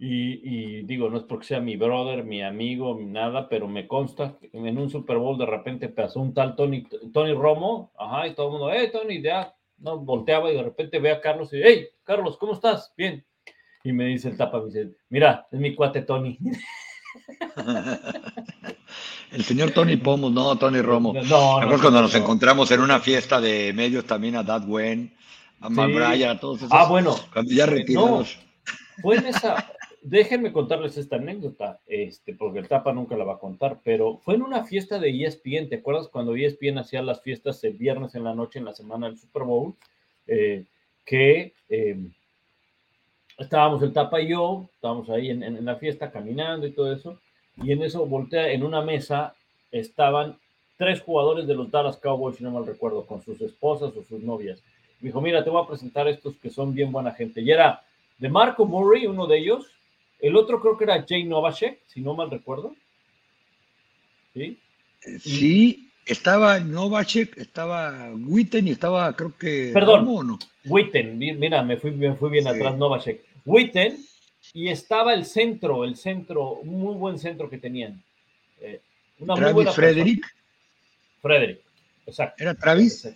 Speaker 1: Y, digo, no es porque sea mi brother, mi amigo, nada, pero me consta que en un Super Bowl de repente pasó un tal Tony, Tony Romo, ajá, y todo el mundo, hey Tony, ya, no, volteaba y de repente ve a Carlos y, hey, Carlos, ¿cómo estás? Bien. Y me dice el tapa, me dice, mira, es mi cuate Tony.
Speaker 2: el señor Tony Pomos, no, Tony Romo. No, no, cuando nos encontramos en una fiesta de medios también a Dad Wen, a sí. a todos esos.
Speaker 1: Ah, bueno.
Speaker 2: Cuando ya retirados.
Speaker 1: fue en esa, déjenme contarles esta anécdota, este, porque el Tapa nunca la va a contar, pero fue en una fiesta de ESPN, ¿te acuerdas cuando ESPN hacía las fiestas el viernes en la noche, en la semana del Super Bowl? Eh, que eh, estábamos el Tapa y yo, estábamos ahí en, en, la fiesta caminando y todo eso, y en eso voltea, en una mesa estaban tres jugadores de los Dallas Cowboys, si no mal recuerdo, con sus esposas o sus novias. Me dijo, mira, te voy a presentar estos que son bien buena gente. Y era de Marco Murray, uno de ellos, el otro creo que era Jay Novacek, si no mal recuerdo.
Speaker 2: Sí. Sí, estaba Novacek, estaba Witten y estaba, creo que.
Speaker 1: Perdón, no? Witten, mira, me fui, me fui bien atrás, Novacek. Witten y estaba el centro, el centro, un muy buen centro que tenían.
Speaker 2: Eh, una muy buena Frederick.
Speaker 1: Frederick, exacto.
Speaker 2: ¿Era Travis?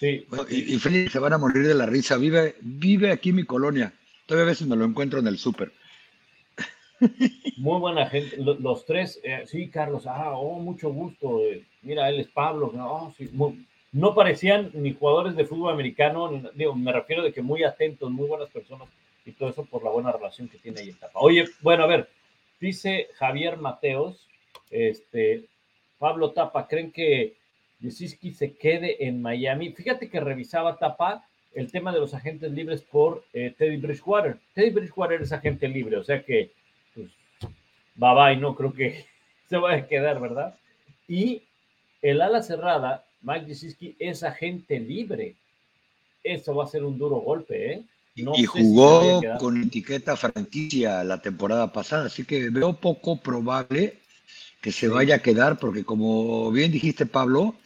Speaker 1: Sí.
Speaker 2: y, Frederick se van a morir de la risa. Vive, vive aquí en mi colonia. Todavía a veces me lo encuentro en el súper.
Speaker 1: Muy buena gente. Los, tres, eh, sí, Carlos, ah, oh, mucho gusto. Eh, mira, él es Pablo. No, no parecían ni jugadores de fútbol americano, digo, me refiero de que muy atentos, muy buenas personas y todo eso por la buena relación que tiene ahí en Tapa. Oye, bueno, a ver, dice Javier Mateos, este, Pablo Tapa, ¿creen que Yesiski se quede en Miami? Fíjate que revisaba Tapa el tema de los agentes libres por eh, Teddy Bridgewater. Teddy Bridgewater es agente libre, o sea que, bye bye, no creo que se vaya a quedar, ¿verdad? Y el ala cerrada, Mike Yesiski, es agente libre. Eso va a ser un duro golpe, ¿eh?
Speaker 2: y jugó con etiqueta franquicia la temporada pasada, así que veo poco probable que se vaya a quedar, porque como bien dijiste, Pablo,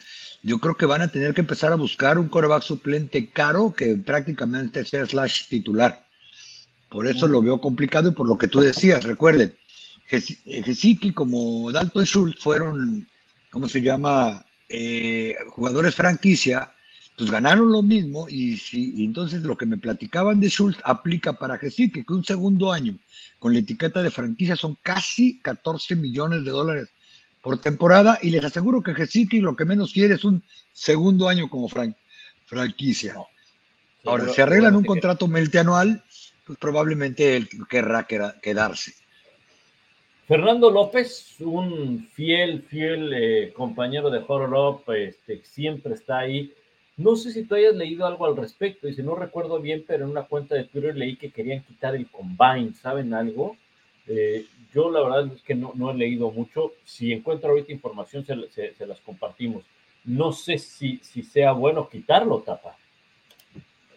Speaker 2: yo creo que van a tener que empezar a buscar un coreback suplente caro que prácticamente sea slash titular. Por eso lo veo complicado y por lo que tú decías, recuerden, Gesicki como Dalton Schultz fueron, ¿cómo se llama? Eh, jugadores franquicia pues ganaron lo mismo y, si, entonces lo que me platicaban de Schultz aplica para Gesicki, que un segundo año con la etiqueta de franquicia son casi 14 millones de dólares por temporada y les aseguro que Gesicki lo que menos quiere es un segundo año como franquicia. Ahora, si arreglan un contrato multianual, pues probablemente él querrá quedarse.
Speaker 1: Fernando López, un fiel, fiel eh, compañero de Horror este, siempre está ahí no sé si tú hayas leído algo al respecto, si no recuerdo bien, pero en una cuenta de Twitter leí que querían quitar el combine, ¿saben algo? Eh, yo la verdad es que no, he leído mucho. Si encuentro ahorita información, se, las compartimos. No sé si, si sea bueno quitarlo, Tapa.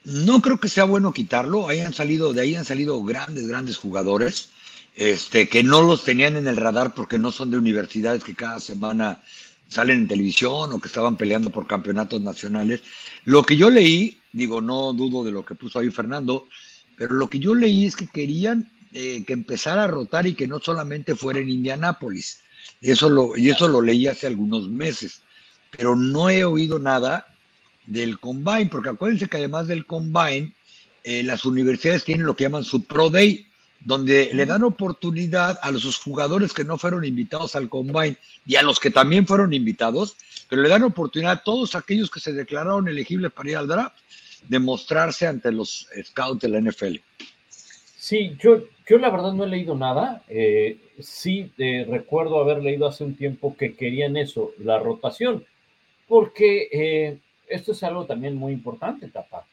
Speaker 2: No creo que sea bueno quitarlo. Ahí han salido, de ahí han salido grandes, grandes jugadores este, que no los tenían en el radar porque no son de universidades que cada semana salen en televisión o que estaban peleando por campeonatos nacionales. Lo que yo leí, digo, no dudo de lo que puso ahí Fernando, pero lo que yo leí es que querían eh, que empezara a rotar y que no solamente fuera en Indianápolis. Eso lo, y eso lo leí hace algunos meses, pero no he oído nada del Combine, porque acuérdense que además del Combine, eh, las universidades tienen lo que llaman su Pro Day, donde le dan oportunidad a los jugadores que no fueron invitados al combine y a los que también fueron invitados, pero le dan oportunidad a todos aquellos que se declararon elegibles para ir al draft de mostrarse ante los scouts de la NFL.
Speaker 1: Sí, yo, yo la verdad no he leído nada. Eh, sí eh, recuerdo haber leído hace un tiempo que querían eso, la rotación, porque eh, esto es algo también muy importante, Tapa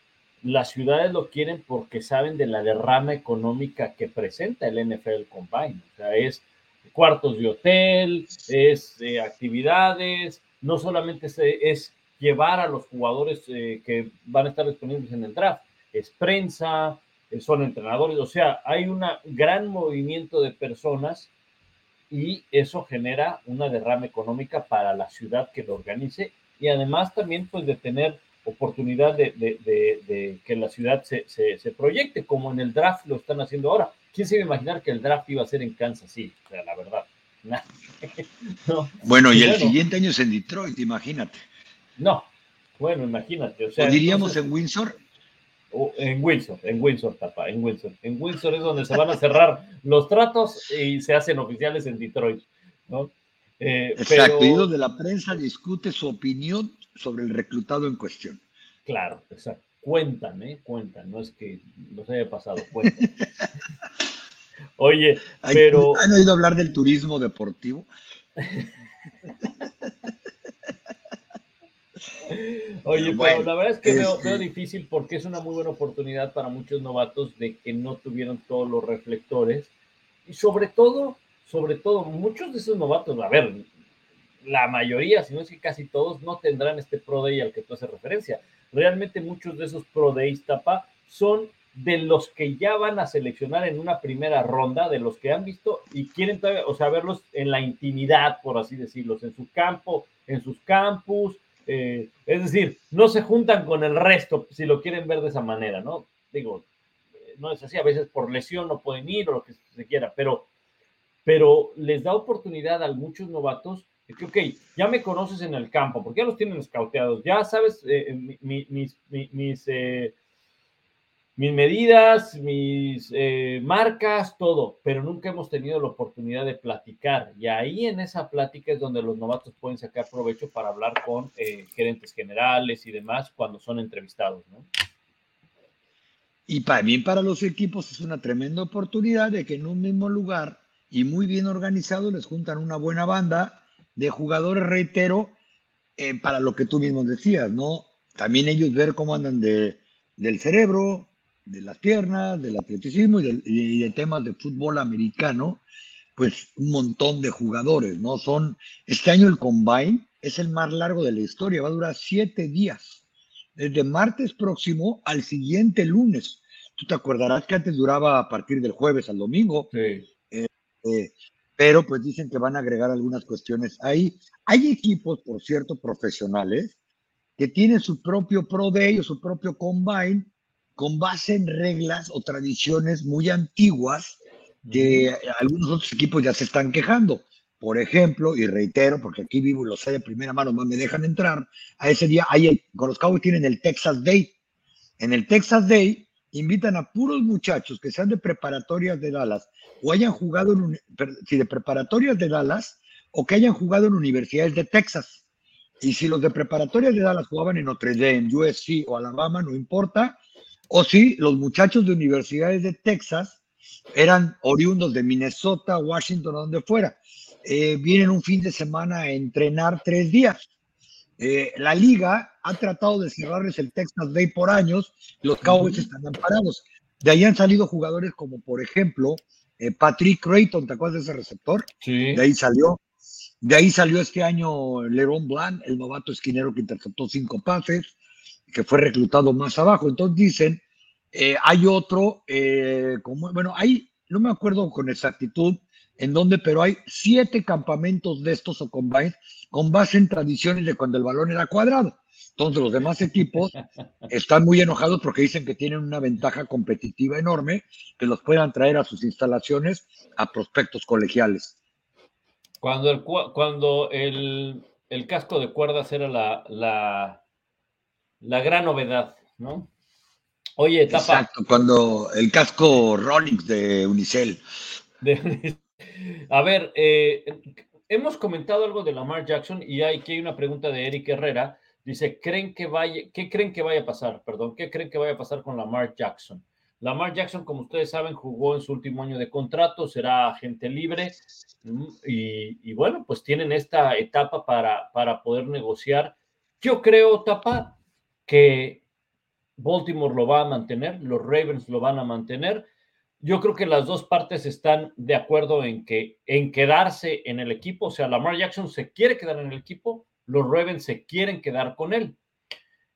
Speaker 1: las ciudades lo quieren porque saben de la derrama económica que presenta el NFL Combine. O sea, es cuartos de hotel, es eh, actividades, no solamente es, llevar a los jugadores eh, que van a estar disponibles en el draft, es prensa, eh, son entrenadores, o sea, hay un gran movimiento de personas y eso genera una derrama económica para la ciudad que lo organice y además también pues de tener oportunidad de, que la ciudad se, proyecte, como en el draft lo están haciendo ahora. ¿Quién se iba a imaginar que el draft iba a ser en Kansas City? O sea, la verdad.
Speaker 2: Bueno, y el siguiente año es en Detroit, imagínate.
Speaker 1: No, bueno, imagínate. O, sea,
Speaker 2: diríamos en Windsor?
Speaker 1: en Windsor, en Windsor, tapa, en Windsor. En Windsor es donde se van a cerrar los tratos y se hacen oficiales en Detroit, ¿no?
Speaker 2: Eh, Exacto, y donde la prensa discute su opinión sobre el reclutado en cuestión.
Speaker 1: Claro, exacto. Cuentan, ¿eh? Cuentan, no es que nos haya pasado, cuentan. Oye, pero...
Speaker 2: ¿Han oído hablar del turismo deportivo?
Speaker 1: Oye, pero la verdad es que veo, veo, difícil porque es una muy buena oportunidad para muchos novatos de que no tuvieron todos los reflectores y sobre todo, sobre todo, muchos de esos novatos, a ver, la mayoría, si no es que casi todos, no tendrán este Pro Day al que tú haces referencia. Realmente muchos de esos Pro Days, Tapa, son de los que ya van a seleccionar en una primera ronda, de los que han visto y quieren o sea, verlos en la intimidad, por así decirlo, en su campo, en sus campus. Eh, es decir, no se juntan con el resto si lo quieren ver de esa manera, ¿no? Digo, no es así, a veces por lesión no pueden ir o lo que se quiera, pero, pero les da oportunidad a muchos novatos de que, ok, ya me conoces en el campo, porque ya los tienen escauteados, ya sabes eh, mis, mis, eh, mis medidas, mis eh, marcas, todo, pero nunca hemos tenido la oportunidad de platicar. Y ahí en esa plática es donde los novatos pueden sacar provecho para hablar con eh, gerentes generales y demás cuando son entrevistados, ¿no?
Speaker 2: Y también para los equipos es una tremenda oportunidad de que en un mismo lugar y muy bien organizado les juntan una buena banda de jugadores, reitero, eh, para lo que tú mismo decías, ¿no? También ellos ver cómo andan de, del cerebro, de las piernas, del atleticismo y de, temas de fútbol americano, pues un montón de jugadores, ¿no? Son, este año el Combine es el más largo de la historia, va a durar siete días, desde martes próximo al siguiente lunes. Tú te acordarás que antes duraba a partir del jueves al domingo,
Speaker 1: sí.
Speaker 2: Eh, eh, pero pues dicen que van a agregar algunas cuestiones ahí. Hay equipos, por cierto, profesionales, que tienen su propio Pro Day o su propio Combine, con base en reglas o tradiciones muy antiguas que algunos otros equipos ya se están quejando. Por ejemplo, y reitero, porque aquí vivo y lo sé de primera mano, más me dejan entrar, a ese día, hay, con los Cowboys tienen el Texas Day. En el Texas Day invitan a puros muchachos que sean de preparatorias de Dallas o hayan jugado en, si de preparatorias de Dallas o que hayan jugado en universidades de Texas. Y si los de preparatorias de Dallas jugaban en Notre Dame, USC o Alabama, no importa, o si los muchachos de universidades de Texas eran oriundos de Minnesota, Washington, donde fuera. Eh, vienen un fin de semana a entrenar tres días. Eh, la liga ha tratado de cerrarles el Texas Day por años, los Cowboys están amparados. De ahí han salido jugadores como, por ejemplo, eh, Patrick Creighton, ¿te acuerdas de ese receptor?
Speaker 1: Sí.
Speaker 2: De ahí salió. De ahí salió este año Leron Blanc, el novato esquinero que interceptó cinco pases que fue reclutado más abajo. Entonces dicen, eh, hay otro, eh, como, bueno, hay, no me acuerdo con exactitud en dónde, pero hay siete campamentos de estos o combines con base en tradiciones de cuando el balón era cuadrado. Entonces los demás equipos están muy enojados porque dicen que tienen una ventaja competitiva enorme que los puedan traer a sus instalaciones a prospectos colegiales.
Speaker 1: Cuando el, cuando el, el casco de cuerdas era la, la, la gran novedad, ¿no? Oye, Tapa. Exacto,
Speaker 2: cuando el casco Rolex de Unicel.
Speaker 1: A ver, eh, hemos comentado algo de Lamar Jackson y hay aquí hay una pregunta de Eric Herrera. Dice, ¿creen que vaya, ¿qué creen que vaya a pasar? Perdón, ¿qué creen que vaya a pasar con Lamar Jackson? Lamar Jackson, como ustedes saben, jugó en su último año de contrato, será agente libre mm, y, y bueno, pues tienen esta etapa para, para poder negociar. Yo creo, Tapa, que Baltimore lo va a mantener, los Ravens lo van a mantener. Yo creo que las dos partes están de acuerdo en que en quedarse en el equipo, o sea, Lamar Jackson se quiere quedar en el equipo, los Ravens se quieren quedar con él.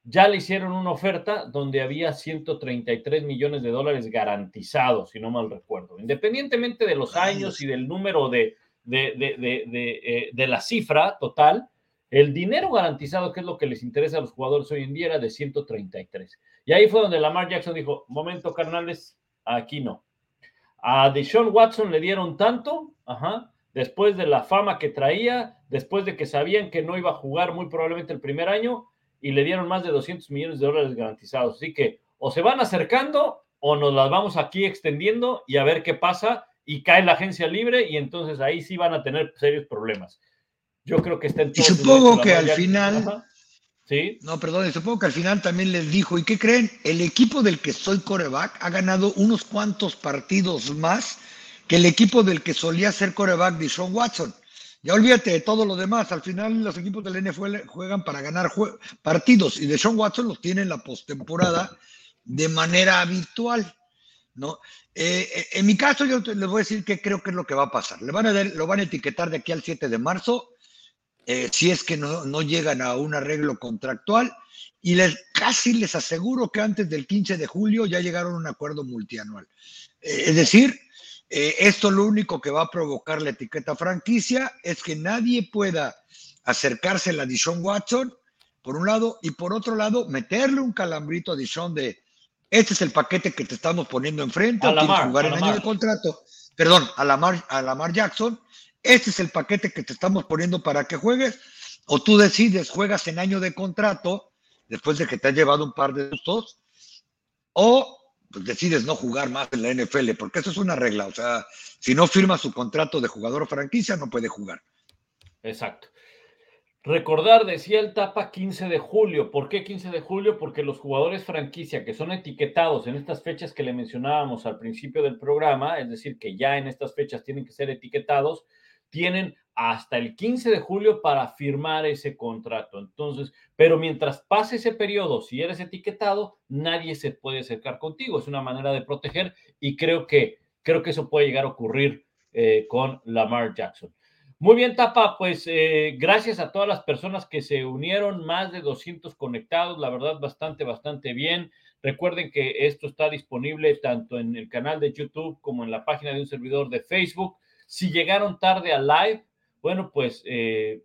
Speaker 1: Ya le hicieron una oferta donde había 133 millones de dólares garantizados, si no mal recuerdo. Independientemente de los años y del número de, de, de, de la cifra total, el dinero garantizado, que es lo que les interesa a los jugadores hoy en día, era de 133. Y ahí fue donde Lamar Jackson dijo, momento carnales, aquí no. A Deshaun Watson le dieron tanto, ajá, después de la fama que traía, después de que sabían que no iba a jugar muy probablemente el primer año, y le dieron más de 200 millones de dólares garantizados. Así que o se van acercando o nos las vamos aquí extendiendo y a ver qué pasa y cae la agencia libre y entonces ahí sí van a tener serios problemas. Yo creo que está en
Speaker 2: todo. Y supongo que al final. Sí. No, perdón, supongo que al final también les dijo, ¿y qué creen? El equipo del que soy coreback ha ganado unos cuantos partidos más que el equipo del que solía ser coreback de Sean Watson. Ya olvídate de todo lo demás. Al final los equipos del NFL juegan para ganar partidos y de Sean Watson los tiene en la postemporada de manera habitual. ¿no? Eh, eh, en mi caso, yo les voy a decir que creo que es lo que va a pasar. Le van a lo van a etiquetar de aquí al 7 de marzo eh, si es que no, llegan a un arreglo contractual. Y les, casi les aseguro que antes del 15 de julio ya llegaron a un acuerdo multianual. Eh, es decir, eh, esto lo único que va a provocar la etiqueta franquicia es que nadie pueda acercarse a la Dishon Watson, por un lado, y por otro lado, meterle un calambrito a Dishon de este es el paquete que te estamos poniendo enfrente, o quieres jugar en año de contrato, perdón, a Lamar, a Lamar Jackson, este es el paquete que te estamos poniendo para que juegues, o tú decides, juegas en año de contrato, después de que te has llevado un par de sustos, o pues decides no jugar más en la NFL, porque eso es una regla, o sea, si no firma su contrato de jugador franquicia, no puede jugar.
Speaker 1: Exacto. Recordar, decía el Tapa 15 de julio. ¿Por qué 15 de julio? Porque los jugadores franquicia que son etiquetados en estas fechas que le mencionábamos al principio del programa, es decir, que ya en estas fechas tienen que ser etiquetados, tienen hasta el 15 de julio para firmar ese contrato. Entonces, pero mientras pase ese periodo, si eres etiquetado, nadie se puede acercar contigo. Es una manera de proteger y creo que, creo que eso puede llegar a ocurrir eh, con Lamar Jackson. Muy bien, Tapa, pues eh, gracias a todas las personas que se unieron, más de 200 conectados, la verdad bastante, bastante bien. Recuerden que esto está disponible tanto en el canal de YouTube como en la página de un servidor de Facebook. Si llegaron tarde al live, bueno, pues eh,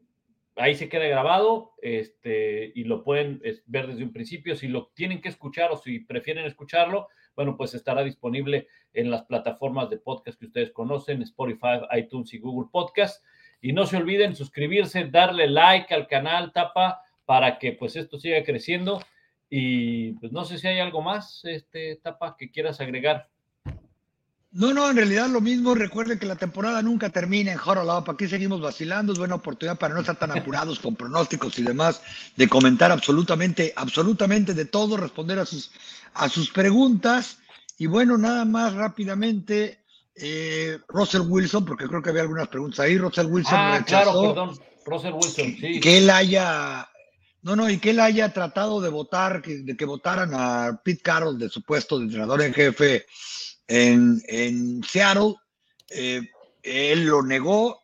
Speaker 1: ahí se queda grabado este, y lo pueden ver desde un principio. Si lo tienen que escuchar o si prefieren escucharlo, bueno, pues estará disponible en las plataformas de podcast que ustedes conocen, Spotify, iTunes y Google Podcast. Y no se olviden suscribirse, darle like al canal Tapa para que pues esto siga creciendo. Y pues no sé si hay algo más, este Tapa, que quieras agregar.
Speaker 2: No, no, en realidad lo mismo. Recuerden que la temporada nunca termina en Up. Aquí seguimos vacilando. Es buena oportunidad para no estar tan apurados con pronósticos y demás, de comentar absolutamente, absolutamente de todo, responder a sus, a sus preguntas. Y bueno, nada más rápidamente, eh, Russell Wilson, porque creo que había algunas preguntas ahí. Russell Wilson
Speaker 1: ah, claro, perdón. Russell Wilson, sí.
Speaker 2: Que él haya, no, no, y que él haya tratado de votar, que, de que votaran a Pete Carroll de su puesto de entrenador en jefe en, en Seattle. Eh, él lo negó.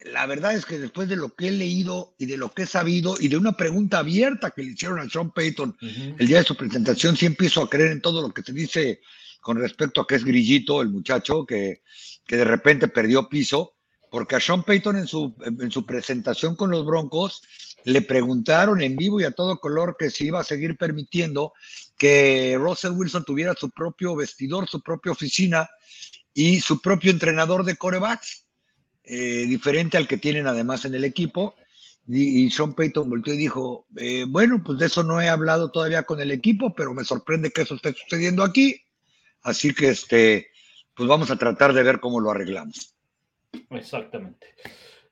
Speaker 2: La verdad es que después de lo que he leído y de lo que he sabido y de una pregunta abierta que le hicieron a Sean Payton el día de su presentación, sí empiezo a creer en todo lo que se dice con respecto a que es grillito el muchacho que, que de repente perdió piso, porque a Sean Payton en su, en su presentación con los Broncos le preguntaron en vivo y a todo color que se iba a seguir permitiendo que Russell Wilson tuviera su propio vestidor, su propia oficina y su propio entrenador de corebacks, eh, diferente al que tienen además en el equipo. Y, Sean Payton volvió y dijo, eh, bueno, pues de eso no he hablado todavía con el equipo, pero me sorprende que eso esté sucediendo aquí. Así que este, pues vamos a tratar de ver cómo lo arreglamos.
Speaker 1: Exactamente.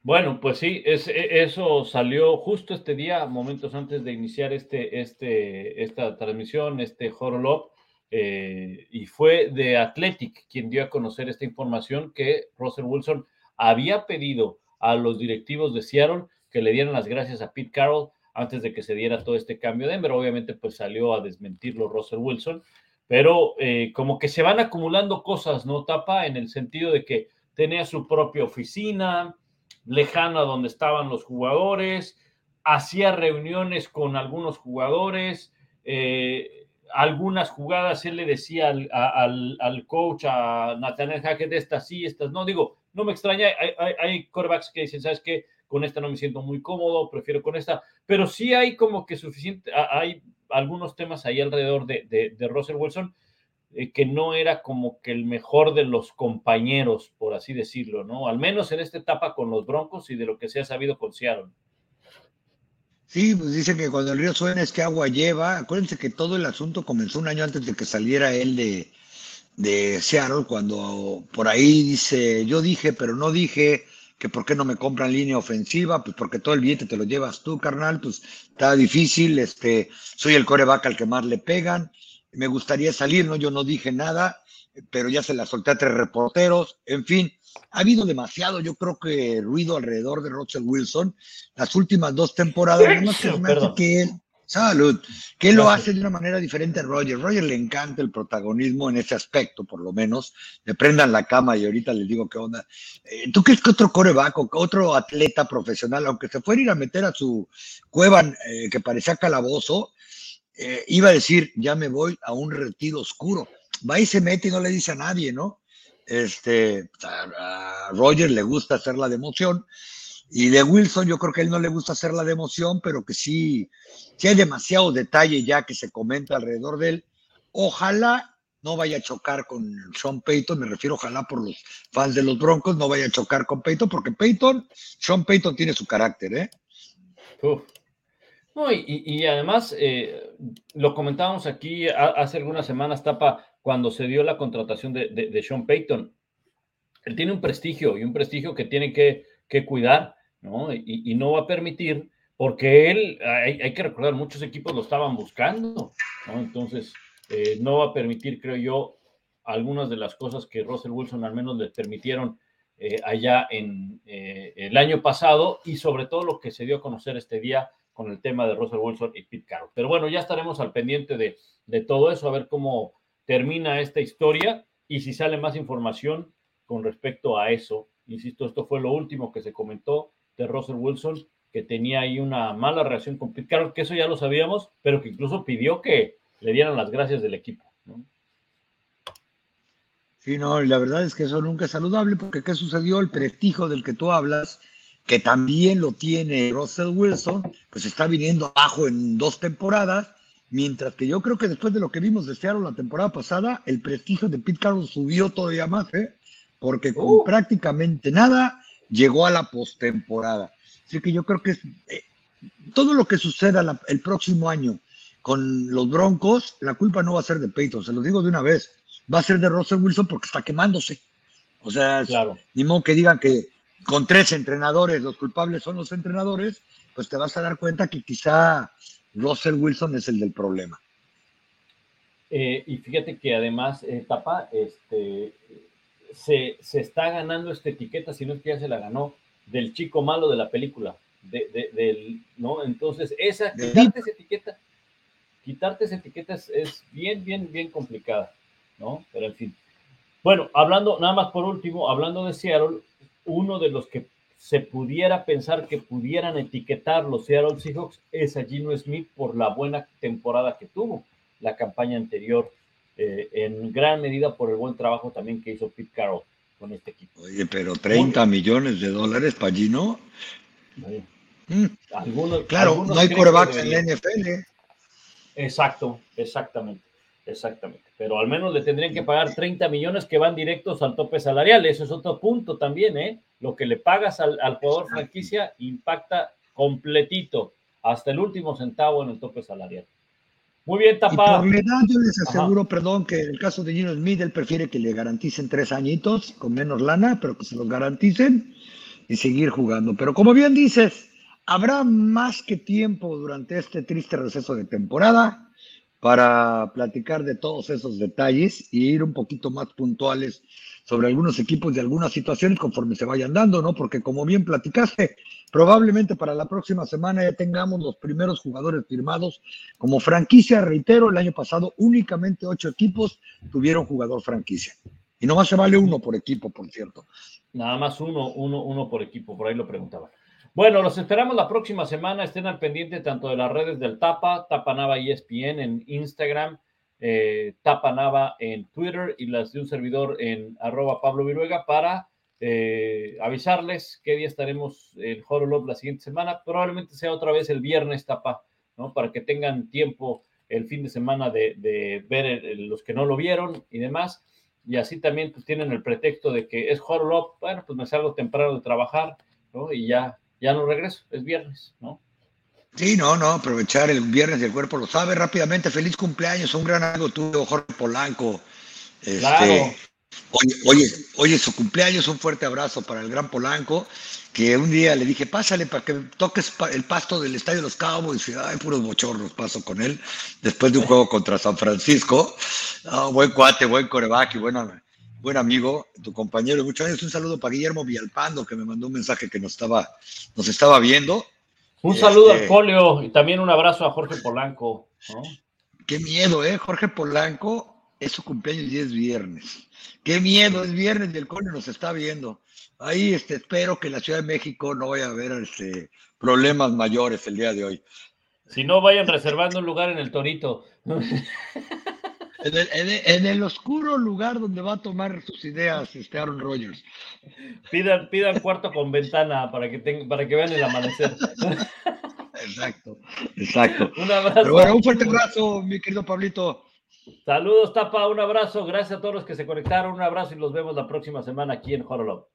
Speaker 1: Bueno, pues sí, e, eso salió justo este día, momentos antes de iniciar este, este, esta transmisión, este Horolop, eh, y fue de Athletic quien dio a conocer esta información que Russell Wilson había pedido a los directivos de Seattle que le dieran las gracias a Pete Carroll antes de que se diera todo este cambio de Denver. Obviamente, pues salió a desmentirlo Russell Wilson pero eh, como que se van acumulando cosas, ¿no? Tapa en el sentido de que tenía su propia oficina, lejana donde estaban los jugadores, hacía reuniones con algunos jugadores, eh, algunas jugadas él le decía al, al, coach, a Nathaniel Hackett, estas sí, estas no, digo, no me extraña, hay, hay, corebacks que dicen, ¿sabes qué? Con esta no me siento muy cómodo, prefiero con esta, pero sí hay como que suficiente, hay algunos temas ahí alrededor de, de, Russell Wilson, eh, que no era como que el mejor de los compañeros, por así decirlo, ¿no? Al menos en esta etapa con los Broncos y de lo que se ha sabido con Seattle.
Speaker 2: Sí, pues dicen que cuando el río suena es que agua lleva. Acuérdense que todo el asunto comenzó un año antes de que saliera él de, de Seattle, cuando por ahí dice, yo dije, pero no dije, que por qué no me compran línea ofensiva, pues porque todo el billete te lo llevas tú, carnal, pues está difícil, este, soy el coreback al que más le pegan, me gustaría salir, no, yo no dije nada, pero ya se la solté a tres reporteros, en fin, ha habido demasiado, yo creo que ruido alrededor de Russell Wilson, las últimas dos temporadas, no que él, Salud. Que lo hace de una manera diferente a Roger. Roger le encanta el protagonismo en ese aspecto, por lo menos. Le prendan la cama y ahorita les digo qué onda. Eh, ¿Tú crees que otro coreback otro atleta profesional, aunque se fuera a ir a meter a su cueva eh, que parecía calabozo, eh, iba a decir, ya me voy a un retiro oscuro? Va y se mete y no le dice a nadie, ¿no? Este, a Roger le gusta hacer la de emoción y de Wilson, yo creo que a él no le gusta hacer la de emoción, pero que sí, hay demasiado detalle ya que se comenta alrededor de él. Ojalá no vaya a chocar con Sean Payton, me refiero ojalá por los fans de los Broncos, no vaya a chocar con Payton, porque Payton, Sean Payton tiene su carácter, ¿eh?
Speaker 1: No, y, además, eh, lo comentábamos aquí hace algunas semanas, Tapa, cuando se dio la contratación de, Sean Payton. Él tiene un prestigio y un prestigio que tiene que, cuidar, ¿no? Y, no va a permitir, porque él, hay, que recordar, muchos equipos lo estaban buscando, ¿no? Entonces, eh, no va a permitir, creo yo, algunas de las cosas que Russell Wilson al menos le permitieron eh, allá en el año pasado y sobre todo lo que se dio a conocer este día con el tema de Russell Wilson y Pete Carroll. Pero bueno, ya estaremos al pendiente de, de todo eso, a ver cómo termina esta historia y si sale más información con respecto a eso. Insisto, esto fue lo último que se comentó de Russell Wilson, que tenía ahí una mala reacción con Pete Carroll, que eso ya lo sabíamos, pero que incluso pidió que le dieran las gracias del equipo.
Speaker 2: Sí, no, la verdad es que eso nunca es saludable, porque ¿qué sucedió? El prestigio del que tú hablas que también lo tiene Russell Wilson, pues está viniendo abajo en dos temporadas, mientras que yo creo que después de lo que vimos de Seattle la temporada pasada, el prestigio de Pete Carroll subió todavía más, ¿eh? porque con uh. prácticamente nada llegó a la postemporada. Así que yo creo que eh, todo lo que suceda el próximo año con los Broncos, la culpa no va a ser de Peyton, se lo digo de una vez, va a ser de Russell Wilson porque está quemándose. O sea, ni modo que digan que con tres entrenadores, los culpables son los entrenadores, pues te vas a dar cuenta que quizá Russell Wilson es el del problema.
Speaker 1: Eh, y fíjate que además, eh, Tapa, este, se, está ganando esta etiqueta, si no es que ya se la ganó, del chico malo de la película. De, del, ¿no? Entonces, esa, quitarte esa etiqueta, quitarte esa etiqueta es, es, bien, bien, bien complicada, ¿no? Pero en fin. Bueno, hablando, nada más por último, hablando de Seattle, uno de los que se pudiera pensar que pudieran etiquetar los Seattle Seahawks es a Gino Smith por la buena temporada que tuvo la campaña anterior, eh, en gran medida por el buen trabajo también que hizo Pete Carroll con este equipo.
Speaker 2: Oye, pero 30 millones de dólares para Gino. Mm. claro, no hay corebacks en la NFL.
Speaker 1: Exacto, exactamente, exactamente pero al menos le tendrían que pagar 30 millones que van directos al tope salarial. Eso es otro punto también, ¿eh? Lo que le pagas al, jugador franquicia impacta completito, hasta el último centavo en el tope salarial. Muy bien, tapado.
Speaker 2: por la edad, yo les aseguro, perdón, que en el caso de Gino Smith, él prefiere que le garanticen tres añitos con menos lana, pero que se los garanticen y seguir jugando. Pero como bien dices, habrá más que tiempo durante este triste receso de temporada para platicar de todos esos detalles y ir un poquito más puntuales sobre algunos equipos y algunas situaciones conforme se vayan dando, ¿no? Porque como bien platicaste, probablemente para la próxima semana ya tengamos los primeros jugadores firmados como franquicia. Reitero, el año pasado únicamente ocho equipos tuvieron jugador franquicia. Y nomás se vale uno por equipo, por cierto.
Speaker 1: Nada más uno, uno, uno por equipo, por ahí lo preguntaba. Bueno, los esperamos la próxima semana. Estén al pendiente tanto de las redes del Tapa, Tapa Nava ESPN en Instagram, eh, Tapa Nava en Twitter y las de un servidor en arroba Pablo Viruega para eh, avisarles qué día estaremos en Horolop la siguiente semana. Probablemente sea otra vez el viernes, Tapa, ¿no? Para que tengan tiempo el fin de semana de, ver los que no lo vieron y demás. Y así también pues, tienen el pretexto de que es Horolop, bueno, pues me salgo temprano de trabajar, ¿no? Y ya ya no regreso, es viernes, ¿no?
Speaker 2: Sí, no, no, aprovechar el viernes y el cuerpo lo sabe rápidamente. Feliz cumpleaños, un gran amigo tuyo, Jorge Polanco. Este, claro. Oye, oye, oye, su cumpleaños, un fuerte abrazo para el gran Polanco, que un día le dije, pásale para que toques el pasto del Estadio de los Cowboys. Y, ay, puros bochornos paso con él, después de un juego contra San Francisco. buen cuate, buen coreback y bueno, buen amigo, tu compañero de muchos años. Un saludo para Guillermo Villalpando, que me mandó un mensaje que nos estaba, nos estaba viendo.
Speaker 1: Un saludo al este, Folio y también un abrazo a Jorge Polanco.
Speaker 2: Qué miedo, ¿eh? Jorge Polanco es su cumpleaños y es viernes. Qué miedo, es viernes y el Folio nos está viendo. Ahí este, espero que en la Ciudad de México no vaya a haber este, problemas mayores el día de hoy.
Speaker 1: Si no, vayan reservando un lugar en el Torito.
Speaker 2: En el, oscuro lugar donde va a tomar sus ideas este Aaron Rodgers.
Speaker 1: Pidan, pidan cuarto con ventana para que, para que vean el amanecer.
Speaker 2: Exacto, exacto. Un abrazo. Pero bueno, un fuerte abrazo, mi querido Pablito.
Speaker 1: Saludos, Tapa, un abrazo. Gracias a todos los que se conectaron. Un abrazo y los vemos la próxima semana aquí en Horolog.